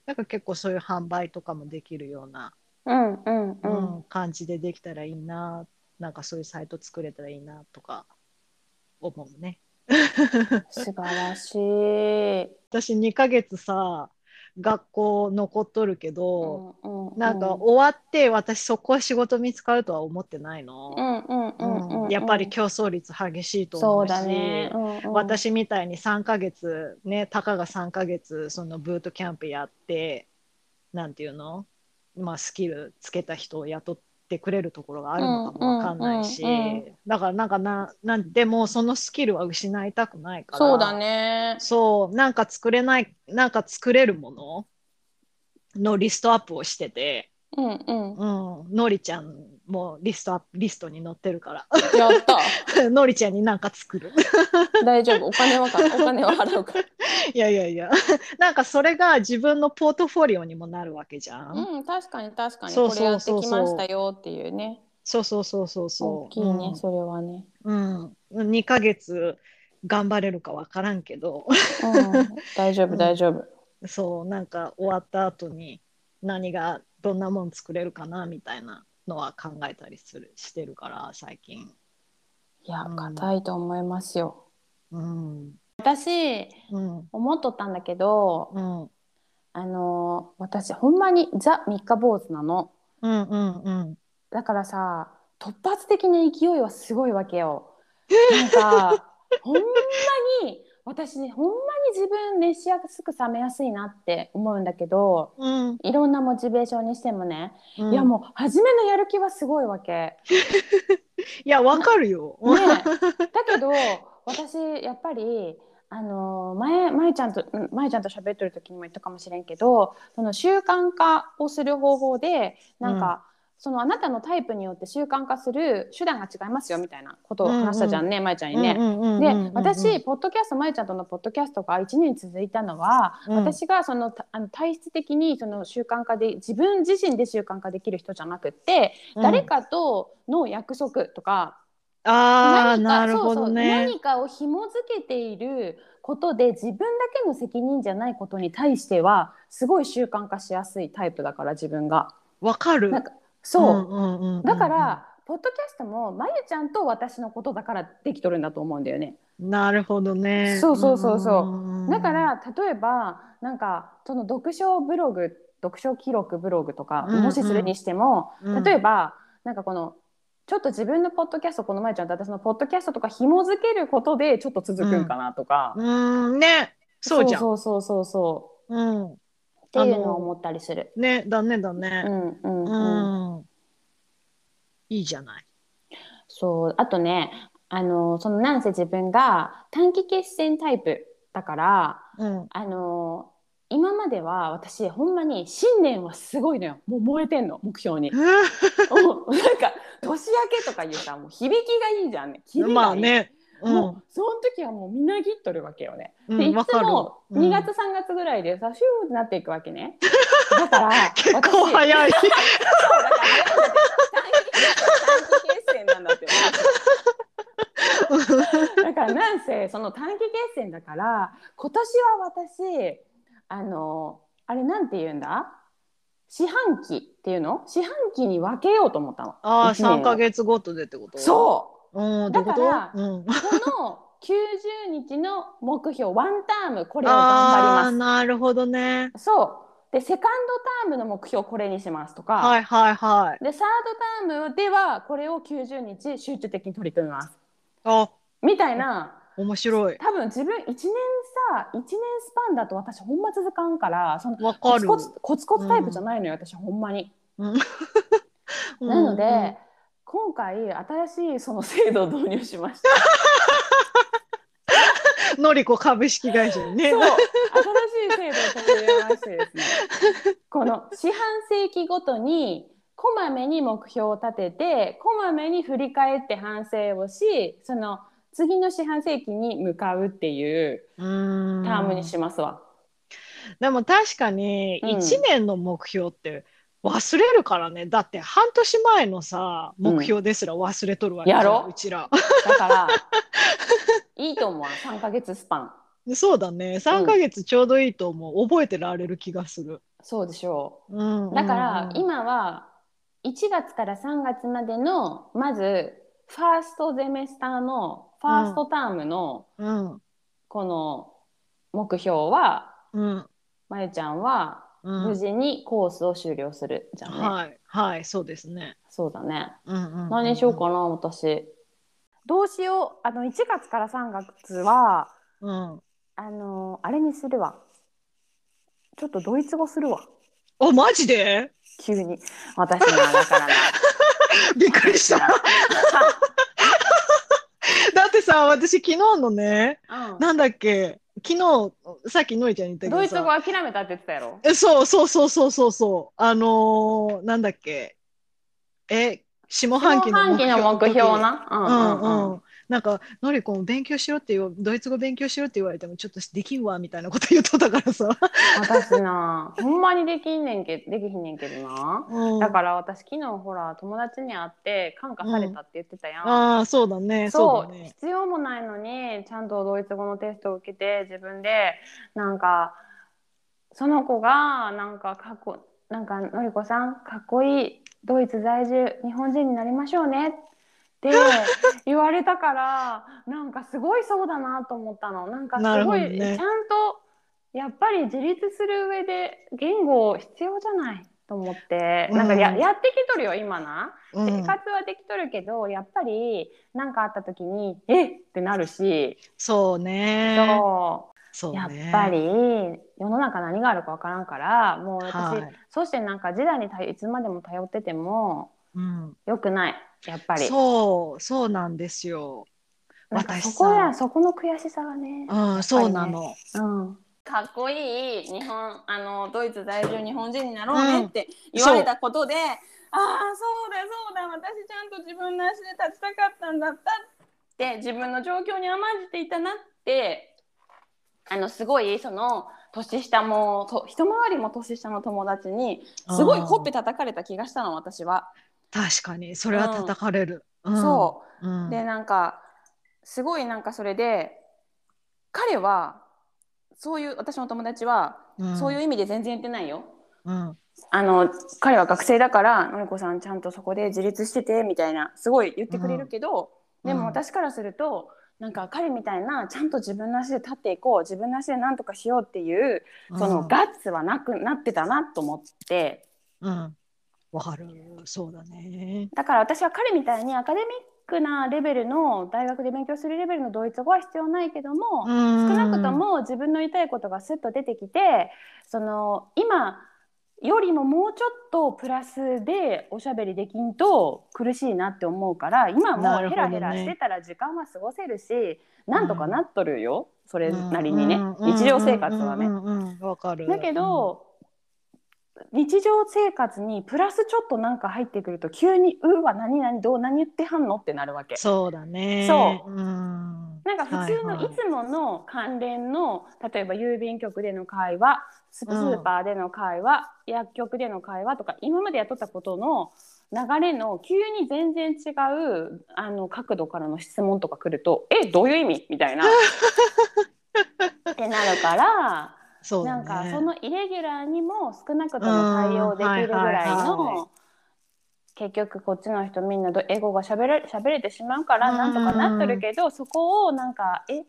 S2: なんか結構そういう販売とかもできるような、
S1: うんうんう
S2: うんん感じでできたらいいななんかそういうサイト作れたらいいなとか思うね。
S1: 素晴らしい。
S2: 私2ヶ月さ学校残っとるけど、
S1: うんうん
S2: なんか終わって私そこは仕事見つかるとは思ってないの。
S1: うんうんうんうん
S2: うんやっぱり競争率激しいと思うし
S1: だね。うんうん
S2: 私みたいに3ヶ月ねたかが3ヶ月そのブートキャンプやってなんていうの、まあ、スキルつけた人を雇ってくれるところがあるのかもわかんないし、だからなんかななんでもそのスキルは失いたくないから。
S1: そうだね。
S2: そうなんか作れないなんか作れるもののリストアップをしてて、
S1: うんうん。
S2: うん、のりちゃんもリストアップリストに載ってるから
S1: やった。
S2: のりちゃんになんか作る。
S1: 大丈夫。お金はか お金は払うから。
S2: いやいやいや、なんかそれが自分のポートフォリオにもなるわけじゃん。
S1: うん確かに確かに
S2: そう
S1: これやって
S2: そうそうそう
S1: きましたよっていうね。
S2: そうそうそうそうそう。
S1: 大きいね、それはね。
S2: うん。うん。2ヶ月頑張れるかわからんけど、
S1: うん、大丈夫
S2: うん
S1: 大丈夫。
S2: そう、なんか終わった後に何が、どんなもん作れるかなみたいなのは考えたりする、してるから、最近。
S1: いや
S2: うん
S1: 硬いと思いますよ。
S2: うん。
S1: 私
S2: うん。
S1: 思っとったんだけど、
S2: うん。
S1: あの私ほんまにザ三日坊主なの。
S2: うんうんうん。
S1: だからさ突発的な勢いはすごいわけよ。なんかほんまに私ねほんまに自分熱しやすく冷めやすいなって思うんだけど
S2: うん。
S1: いろんなモチベーションにしてもね、
S2: うん
S1: いやもう初めのやる気はすごいわけ。
S2: いや、わかるよ。
S1: ね、だけど私やっぱりあの前まゆちゃんとうんまゆちゃんと喋ってる時にも言ったかもしれんけどその習慣化をする方法でなんか、そのあなたのタイプによって習慣化する手段が違いますよみたいなことを話したじゃんね、まゆちゃんにね。で私ポッドキャストまゆちゃんとのポッドキャストが1年続いたのは、
S2: うん
S1: 私がそのたあの体質的にその習慣化で自分自身で習慣化できる人じゃなくって、誰かとの約束とか
S2: ああ、
S1: 何か
S2: なるほど。
S1: 何かを紐づけていることで自分だけの責任じゃないことに対してはすごい習慣化しやすいタイプだから自分が。
S2: わかる。
S1: なんかそう、
S2: んうんうんうん
S1: だから、ポッドキャストもまゆちゃんと私のことだからできとるんだと思うんだよね。
S2: なるほどね。
S1: そうそうそうそ
S2: う。ん
S1: だから例えばなんかその読書ブログ読書記録ブログとか、
S2: うんうん。
S1: もしするにしても
S2: うん。
S1: 例えばなんかこのちょっと自分のポッドキャストこの前ちゃんと私のポッドキャストとか紐づけることでちょっと続くんかなとか、
S2: うん。ね、そうじゃん。
S1: そうそうそうそう。
S2: うん。
S1: っっていうのを思ったりする。
S2: ね、だねだ
S1: う
S2: ね。
S1: んうん
S2: う
S1: うん。
S2: ん。いいじゃない。
S1: そうあとねあのそのなんせ自分が短期決戦タイプだから
S2: うん。
S1: あの今までは私ほんまに新年はすごいのよもう燃えてんの目標に。なんか年明けとかいうさもう響きがいいじゃんね。
S2: まあね。う
S1: も
S2: ん。
S1: うその時はもうみなぎっとるわけよね。
S2: う
S1: でい
S2: ん、わかる。
S1: つも
S2: うん
S1: 2月3月ぐらいでさシューってなっていくわけね。だから
S2: 結構早い。
S1: そうだから短期決戦なんだって。だからなんせその短期決戦だから今年は私あのあれなんて言うんだ？四半期っていうの？四半期に分けようと思ったの。
S2: ああ、
S1: 一年を
S2: 3ヶ月ごとでってこと？
S1: そう
S2: う。うん、
S1: だから
S2: うん。
S1: この90日の目標ワンタームこれを頑張りま
S2: なるほどね。
S1: す。そうでセカンドタームの目標これにしますとか、
S2: はいはいはい。
S1: でサードタームではこれを90日集中的に取り組みます
S2: あ、
S1: みたいな
S2: 面白い。
S1: 多分自分1年さ1年スパンだと私ほんま続かんからその
S2: わかる。
S1: コツコツコツコツタイプじゃないのよ、私ほんまに。
S2: うん
S1: なので、今回新しいその制度を導入しました。
S2: うん、のりこ株式会社にね。
S1: そう新しい制度を取り入れましてですねこの四半世紀ごとにこまめに目標を立ててこまめに振り返って反省をしその次の四半世紀に向かうっていう
S2: うん
S1: タームにしますわ。
S2: でも確かに
S1: うん
S2: 1年の目標って忘れるからね。だって半年前のさ、目標ですら忘れとるわけじゃん
S1: やろ？
S2: うちら。
S1: だから いいと思うわ3ヶ月スパン。
S2: そうだね。3ヶ月ちょうどいいと思う。覚えてられる気がする。
S1: そうでしょう。
S2: うん
S1: だから
S2: うん
S1: 今は1月から3月までのまずファーストゼメスターのファーストタームの
S2: うん。
S1: この目標は、
S2: うん。
S1: まゆちゃんは
S2: うん
S1: 無事にコースを終了するじゃんね。
S2: はい。はい。そうですね。
S1: そうだね。
S2: うんうんうん
S1: 何にしようかな私。どうしようあの1月から3月は
S2: うん。
S1: あのあれにするわ。ちょっとドイツ語するわ。
S2: あ、マジで？
S1: 急に私なだからな。
S2: びっくりした。だってさ、私昨日のね、
S1: うん
S2: なんだっけ、昨日、さっきのりちゃんに言ったけど
S1: ドイツ語
S2: さ、
S1: 諦めたって言ってたやろ。
S2: えそうそうそうそうそうそう、あのーなんだっけ、え、下半期の
S1: 半期の目標な。うん
S2: う
S1: うんうん
S2: んうん。なんか、のりこも勉強しろって言う、ドイツ語勉強しろって言われても、ちょっとできんわ、みたいなこと言っとったからさ。
S1: 私な、ほんまにできんねんけできひんねんけどな。
S2: うん
S1: だから私昨日ほら友達に会って感化されたって言ってたやん。
S2: ああ、そうだね、
S1: そう
S2: ね。
S1: 必要もないのにちゃんとドイツ語のテストを受けて自分でなんかその子がなんかかっこなんかのりこさんかっこいいドイツ在住日本人になりましょうねって言われたからなんかすごいそうだなと思ったの。なんかすごい、
S2: どね。
S1: ちゃんとやっぱり自立する上で言語必要じゃないと思って、なんかや
S2: うん
S1: やってきとるよ今な。
S2: うん。
S1: 生活はできとるけどやっぱり何かあった時にえっ！ってなるし、
S2: そうね。
S1: そう。
S2: そうね。
S1: やっぱり世の中何があるかわからんからもう私、
S2: はい。
S1: そしてなんか時代に頼いつまでも頼ってても
S2: うん、
S1: よくないやっぱり
S2: そう、そうなんですよ。私
S1: そこや
S2: さ
S1: そこの悔しさがね、
S2: うん、そうなの。
S1: うん、かっこいい日本あのドイツ在住日本人になろうねって言われたことで、ああそうだそうだ私ちゃんと自分の足で立ちたかったんだったって自分の状況に甘んじていたなってあのすごいその年下もと一回りも年下の友達にすごいほっぺ叩かれた気がしたの私は。
S2: 確かに、それは叩かれる。うん、
S1: そう
S2: うん。
S1: でなんかすごいなんかそれで彼はそういう私の友達は、
S2: うん、
S1: そういう意味で全然言ってないよ。
S2: うん。
S1: あの彼は学生だからのりこさんちゃんとそこで自立しててみたいなすごい言ってくれるけど、でも私からするとなんか彼みたいなちゃんと自分の足で立っていこう自分の足で何とかしようっていうそのガッツはなくなってたなと思って
S2: うん。わかる。そうだね。
S1: だから私は彼みたいにアカデミックなレベルの大学で勉強するレベルのドイツ語は必要ないけども、
S2: うん
S1: 少なくとも自分の言いたいことがスッと出てきてその今よりももうちょっとプラスでおしゃべりできんと苦しいなって思うから今もヘ
S2: なるほどね
S1: ラヘラしてたら時間は過ごせるしなんとかなっとるよ、それなりにね、
S2: うん
S1: 日常生活はね。だけど、日常生活にプラスちょっとなんか入ってくると急に「うわ何何どう何言ってはんの?」ってなるわけ。
S2: そうだね。
S1: そう
S2: うん。
S1: なんか普通の
S2: はいはい
S1: いつもの関連の、例えば郵便局での会話ススーパーでの会話、薬局での会話とか今までやっとったことの流れの急に全然違うあの角度からの質問とか来ると「えどういう意味?」みたいな。ってなるから。
S2: そうだね。
S1: なんかそのイレギュラーにも少なくとも対応できるぐらいの結局こっちの人みんなど英語がしゃべれ喋れてしまうから
S2: うん
S1: なんとかなっとるけどそこをなんか「え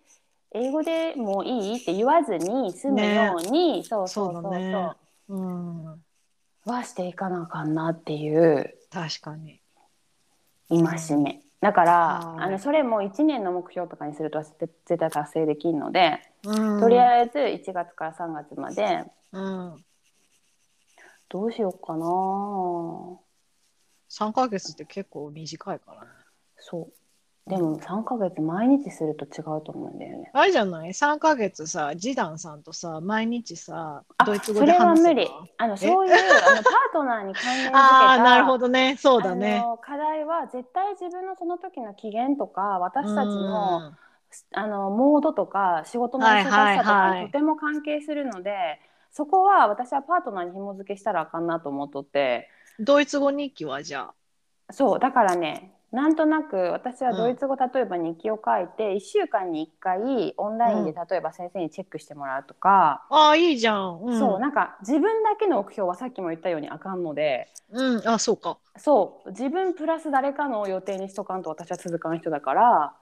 S1: 英語でもういい?」って言わずに済むように、そうそうそうそう
S2: そうだねうん。
S1: はしていかなあかんなっていう
S2: 確かに。
S1: 戒め。だから、
S2: はい
S1: あのそれも1年の目標とかにすると絶対達成できるので、
S2: うん
S1: とりあえず1月から3月まで
S2: うん。
S1: どうしようかな
S2: 3ヶ月って結構短いからね。
S1: そう。でも3ヶ月毎日すると違うと思うんだよね。
S2: あれじゃない ?3 ヶ月さ、ジダンさんとさ、毎日さ、
S1: あ
S2: ドイツ語
S1: それは
S2: で話せば
S1: 無理。あのそういうあのパートナーに関連づけた
S2: ああ、なるほどね。そうだね
S1: 課題は絶対自分のその時の機嫌とか私たちの,、あのモードとか仕事の忙しさと
S2: はいはい
S1: か
S2: はい
S1: にとても関係するので、そこは私はパートナーに紐付けしたらあかんなと思っとって
S2: うんドイツ語日記はじゃあ？
S1: そうだからねなんとなく私はドイツ語、例えば日記を書いて1週間に1回オンラインで例えば先生にチェックしてもらうとか、
S2: ああ、いいじゃん。うん、
S1: そうなんか自分だけの目標はさっきも言ったようにあかんので
S2: うん、あ、そうか。
S1: そう自分プラス誰かの予定にしとかんと私は続かん人だから。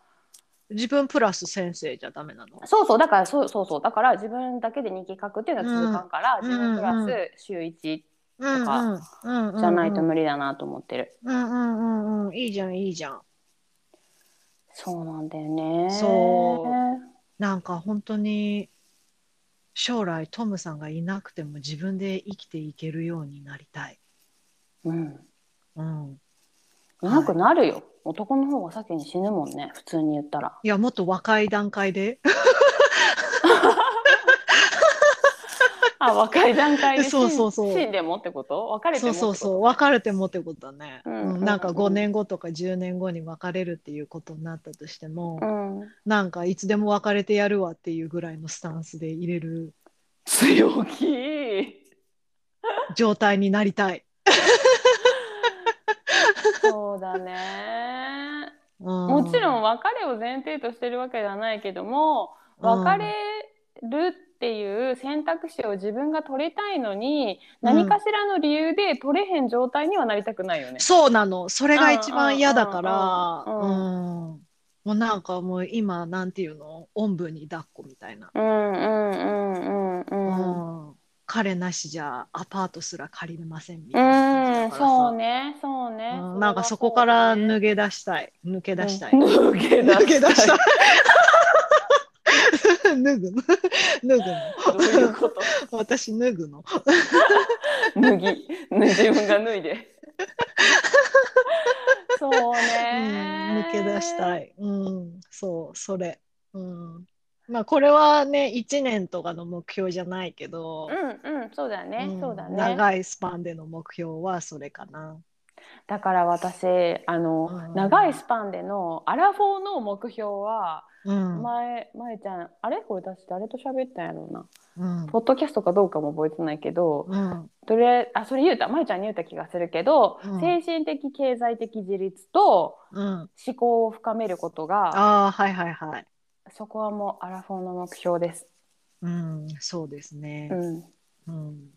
S2: 自分プラス先生じゃダメなの？
S1: そうそうだからそうそうそう。だから自分だけで日記書くっていうのは続かんから、
S2: うん。
S1: 自分プラ
S2: うんうん
S1: ス週1
S2: うん
S1: かじゃないと無理だなと思ってる、
S2: うんうんうんうん。いいじゃん、いいじゃん。
S1: そうなんだよね
S2: そなんか本当に将来トムさんがいなくても自分で生きていけるようになりたい。
S1: うん
S2: うん。
S1: いなくなるよ、男の方が先に死ぬもんね普通に言ったら
S2: いや、もっと若い段階で。
S1: あ若い段階で死 ん
S2: そうそうそう。
S1: 死んでもってこと？別れて
S2: そ
S1: もってこと？
S2: うそうそう、別れてもってことだね。
S1: うん。
S2: うん。なんか
S1: うん
S2: 5年後とか10年後に別れるっていうことになったとしても、
S1: うん。
S2: なんかいつでも別れてやるわっていうぐらいのスタンスで入れる
S1: 強気。
S2: 状態になりたい。
S1: そうだね。
S2: も
S1: もちろん別れを前提としてるわけではないけども別れるっていう選択肢を自分が取りたいのに、
S2: うん
S1: 何かしらの理由で取れへん状態にはなりたくないよね。
S2: そうなの。それが一番嫌だから、
S1: う
S2: うんん。もうなんかもう今、なんていうの？おんぶに抱っこみたいな。
S1: うんうんうんうんうん。
S2: うん彼なしじゃアパートすら借りれませんみたいな
S1: うん、そうね、そうね。
S2: うんなんかそこから
S1: 脱
S2: 抜け出したい。抜け出したい。
S1: 抜け出
S2: 抜け出したい
S1: い。。
S2: 脱ぐの 脱ぐ
S1: どういうこと？
S2: の私脱ぐの
S1: 脱ぎ、自分が脱いで。そうね、
S2: うん抜け出したい。うん、そう、それ。うん。まあ、これはね、1年とかの目標じゃないけど、
S1: うんうん、そうだね、
S2: うん
S1: そうだね。
S2: 長いスパンでの目標はそれかな。
S1: だから私、あの、
S2: うん
S1: 長いスパンでのアラフォーの目標は、
S2: うん。
S1: 前、前ちゃん、あれ？これ私誰と喋ったんやろうな。
S2: うん。
S1: ポッドキャストかどうかも覚えてないけど、
S2: うん。
S1: とりあえず、あ、それ言うた、まゆちゃんに言うた気がするけど、
S2: うん
S1: 精神的、経済的自立と
S2: うん。
S1: 思考を深めることが、
S2: ああ、はいはいはい。
S1: そこはもうアラフォーの目標です。
S2: うん、そうですね
S1: う。ん。
S2: うん。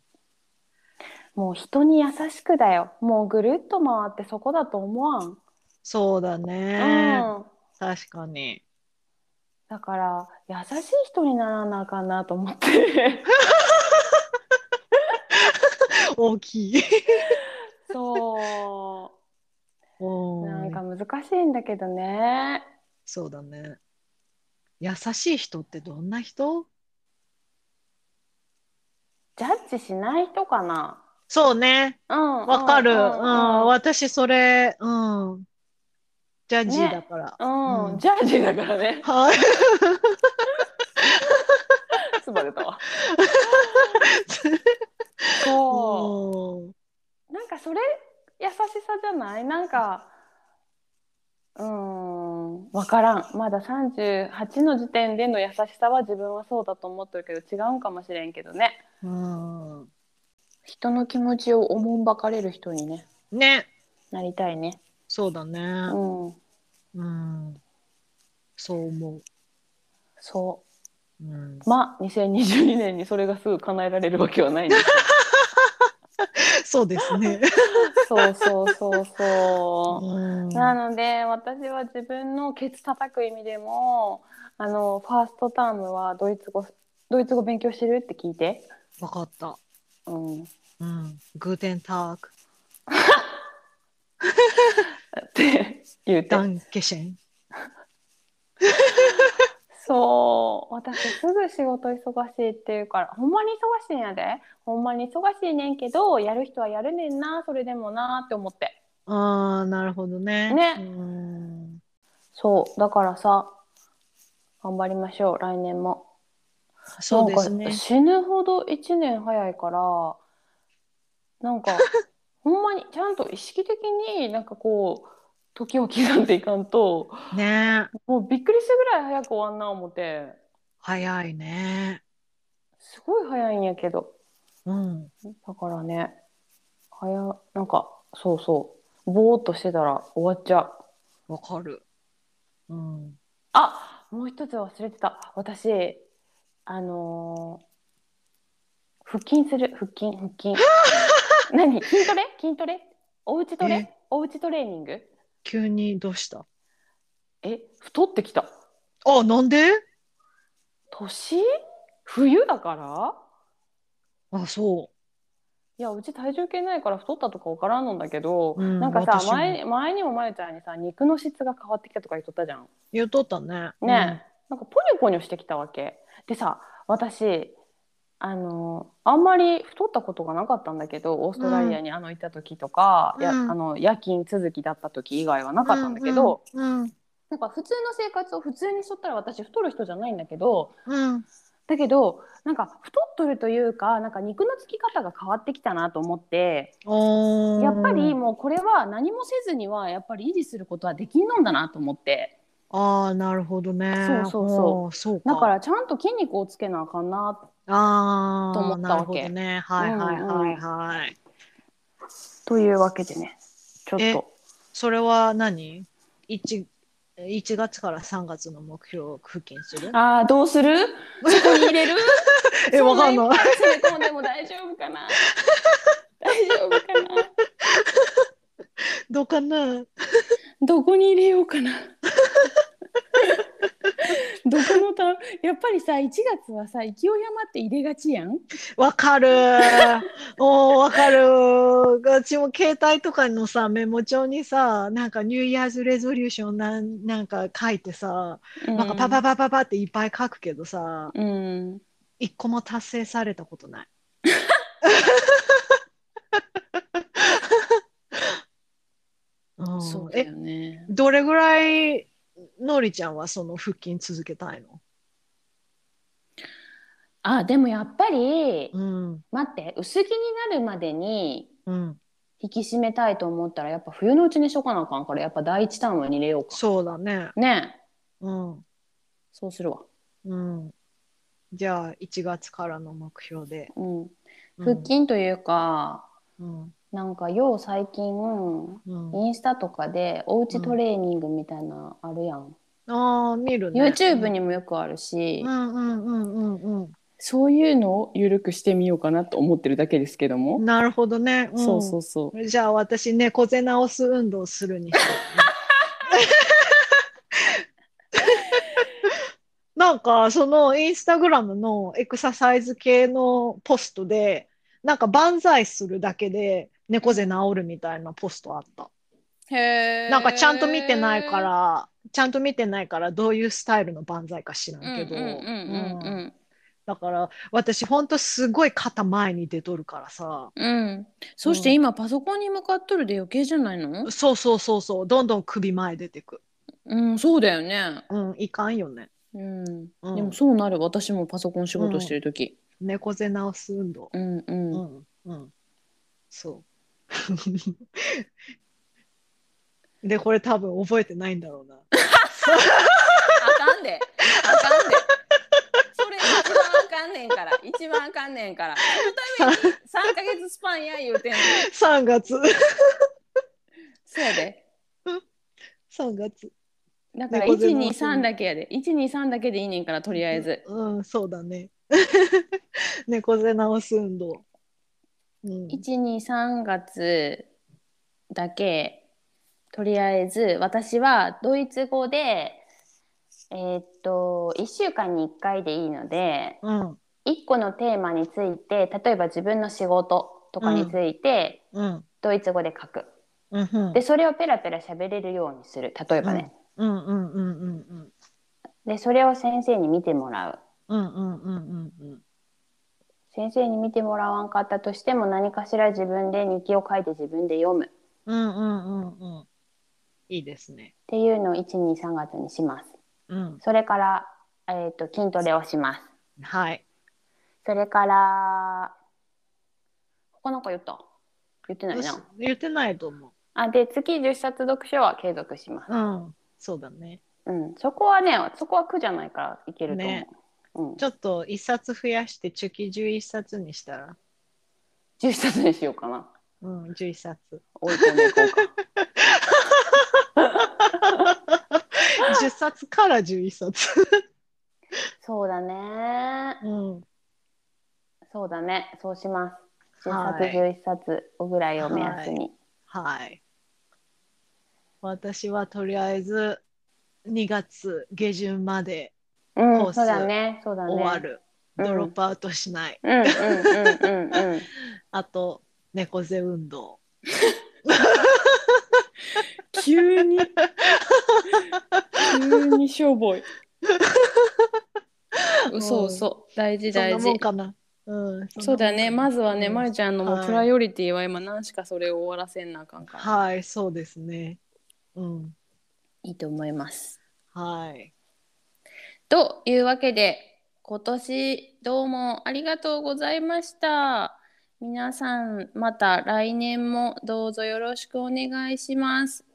S1: もう人に優しくだよ。もうぐるっと回ってそこだと思わん。
S2: そうだ
S1: う
S2: ね。
S1: ん。
S2: 確かに。
S1: だから優しい人にならなあかんなと思って。
S2: 大きい。
S1: そう。
S2: お
S1: なんか
S2: ー
S1: 難しいんだけどね。
S2: そうだね。優しい人ってどんな人？
S1: ジャッジしない人かな。
S2: そうね。
S1: うん。
S2: わかる。
S1: う
S2: うん
S1: ん。うん。
S2: 私、それ、うん。ジャッジーだから。
S1: うん
S2: うん
S1: ジャッジだからね。
S2: はい。
S1: つたわ。そう。なんかそれ優しさじゃない？なんか、うーん、わからん。まだ38の時点での優しさは自分はそうだと思ってるけど違うんかもしれんけどね。
S2: うん。
S1: 人の気持ちをおもんばかれる人にね、
S2: ね。
S1: なりたいね。
S2: そうだね。
S1: うん。
S2: うん。そう思
S1: そ
S2: う。うん。
S1: う。まあ、2022年にそれがすぐ叶えられるわけはないんです
S2: そうですね。
S1: そうそうそうそう。
S2: うん
S1: なので私は自分のケツ叩く意味でもあのファーストタームはドイツ語ドイツ語勉強してるって聞いて、
S2: わかった。
S1: うん、っ
S2: うん。グーテンターク。
S1: て言うて
S2: ダンケシェン。
S1: そう私すぐ仕事忙しいっていうからほんまに忙しいんやでほんまに忙しいねんけどやる人はやるねんなそれでもなって思って
S2: ああ、なるほどね。
S1: ね
S2: うん。
S1: そうだからさ頑張りましょう来年も
S2: そうですね
S1: か。死ぬほど1年早いからなんか ほんまにちゃんと意識的になんかこう時を刻んでいかんと
S2: ね
S1: もうびっくりするぐらい早く終わんな思って
S2: 早いね。
S1: すごい早いんやけど
S2: うん。
S1: だからね早なんかそうそうぼーっとしてたら終わっちゃう
S2: わかる。うん。
S1: あもう一つ忘れてた私あのー腹筋する腹筋腹筋 何？筋トレ？筋トレ？おうちト
S2: え？
S1: レおうちトレーニング？
S2: 急にどうした？
S1: え太ってきた。
S2: あ、なんで？
S1: 年？冬だから？
S2: あ、そ
S1: いやうち体重計ないから太ったとかわからんのんだけど、
S2: うん
S1: なんかさ前前にもまゆちゃんにさ肉の質が変わってきたとか言っとったじゃん。
S2: う。言うとったね。
S1: ねえ、なんかポニョポニョしてきたわけ。でさ私あのあんまり太ったことがなかったんだけどオーストラリアにあの行った時とか、や
S2: うん
S1: あの夜勤続きだった時以外はなかったんだけど、
S2: うん。うん。
S1: なんか普通の生活を普通にしとったら私太る人じゃないんだけど
S2: うん。
S1: だけどなんか太っとるというかなんか肉のつき方が変わってきたなと思ってやっぱりもうこれは何もせずにはやっぱり維持することはできんのんだなと思って
S2: ああ、なるほどね。
S1: そうそうそう。だからちゃんと筋肉をつけなあかんな
S2: ああ、
S1: と思ったわけ。
S2: なるほどね。はいはいはいはい。
S1: というわけでねちょっ
S2: え
S1: と
S2: それは何 ?1、1月から3月の目標を腹筋する？
S1: あーどうする？そこに入れる？
S2: え、わかんない。
S1: 詰め込んでも大丈夫かな？大丈夫かな？
S2: どうかな？
S1: どこに入れようかな どこのたやっぱりさ1月はさ勢い余って入れがちやん
S2: わかる。おー、わかる。私も携帯とかのさ、メモ帳にさ、なんかニューイヤーズレゾリューションなんなんか書いてさ、なんかパパパパパっていっぱい書くけどさ、
S1: うん
S2: 一個も達成されたことない。うん
S1: そうだ
S2: え、
S1: よね
S2: どれぐらいのりちゃんはその腹筋続けたいの？
S1: あでもやっぱり、
S2: うん。
S1: 待って薄着になるまでに
S2: うん。
S1: 引き締めたいと思ったらやっぱ冬のうちにしとかなあかんからやっぱ第一ターンはに入れようか
S2: そうだね。
S1: ねえ
S2: うん。
S1: そうするわ
S2: うん。じゃあ、1月からの目標で。
S1: うん
S2: うん
S1: 腹筋というか、
S2: うん。
S1: なんかよう最近
S2: うん。
S1: インスタとかでおうちトレーニングみたいなあるやん、
S2: ああ、見るね。
S1: YouTube にもよくあるし、
S2: うんうんうんうんう
S1: そういうのを緩くしてみようかなと思ってるだけですけども、
S2: ん。なるほどね。ん
S1: そうそうそう
S2: じゃあ私、猫背直す運動するに。なんか、そのインスタグラムのエクササイズ系のポストで、なんか万歳するだけで猫背治るみたいなポストあった。
S1: へえ。
S2: なんかちゃんと見てないか。ら、ちゃんと見てないからどういうスタイルの万歳か知らんけど、
S1: うんうんうんうん
S2: うんだから私ほんとすごい肩前に出とるからさ、
S1: うん。うん。そして今パソコンに向かっとるで余計じゃないの？
S2: そうそうそうそう、どんどん首前出てく。
S1: うん、そうだよね。
S2: うん、いかんよね。
S1: うん。
S2: うん
S1: でもそうなる。私もパソコン仕事してる時。
S2: 猫背直す運動。
S1: うんう。
S2: うんん、うん。そう。で、これ多分覚えてないんだろうな。
S1: あかんで。あかんで。それ一番あかんねんから。一番あかんねんから。そのために三ヶ月スパンや言うてんの。
S2: 3月。
S1: そうやで。
S2: 3月。
S1: だから
S2: 猫背
S1: 1、2、
S2: 直す
S1: 3だけやで。1、2、3だけでいいねんから、とりあえず。
S2: うん、そうだね。猫背直す運動。うん、
S1: 1、2、3月だけ、とりあえず、私はドイツ語で、えーっと、1週間に1回でいいので、
S2: うん、
S1: 1個のテーマについて、例えば自分の仕事とかについて、
S2: うん、
S1: ドイツ語で書く。
S2: うん、うん、
S1: で、それをペラペラ喋れるようにする。例えばね。で、それを先生に見てもらう。
S2: うん、うん、うん、うん、うん。
S1: 先生に見てもらわんかったとしても何かしら自分で日記を書いて自分で読む。っ
S2: うん、うん、うん、うん。いいですね。
S1: ていうのを123月にします。
S2: うん、
S1: それから、えー、と筋トレをします。
S2: はい。
S1: それから他なんか言った？言ってないな。
S2: 言ってないと思う。
S1: あで月10冊読書は継続します。
S2: うん、そうだね。
S1: うん。そこはねそこは苦じゃないからいけると思う、
S2: ね
S1: うん、
S2: ちょっと一冊増やして、月11冊にしたら、
S1: 10冊にしようかな
S2: うん、11冊。
S1: 追い込んでいこうか
S2: 10冊から11冊。
S1: そうだね
S2: うん、
S1: そうだね、そうします。10
S2: はい
S1: 冊、11冊ぐらいを目安に。
S2: はい。私はとりあえず2月下旬まで
S1: うん、
S2: コース
S1: そうだね、そうだね。
S2: 終わる。
S1: うん
S2: ドロップアウトしない。
S1: うんうんうんうんうん。
S2: あと、猫背運動。
S1: 急に？急にしょぼい。嘘嘘、大事大事
S2: そんなもん。かな。うん、
S1: そうだね、まずはね、ま
S2: い
S1: ゆちゃんのもプライオリティは今何しかそれを終わらせんなあかんから。
S2: はい、そうですね。うん、
S1: いいと思います。
S2: はい。
S1: というわけで今年どうもありがとうございました。皆さんまた来年もどうぞよろしくお願いします。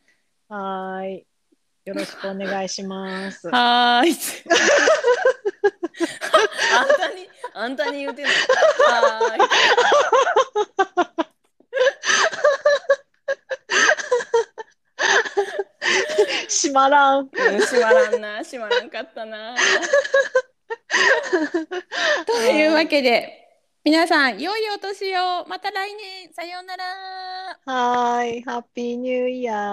S2: はーい。よろしくお願いします。
S1: はーい。あんたにあんたに言うてんの。は
S2: 閉まらん。
S1: うん閉まらんな閉まらんかったな。というわけで皆さん良いお年をまた来年さようなら。
S2: はーい。ハッピーニューイヤー。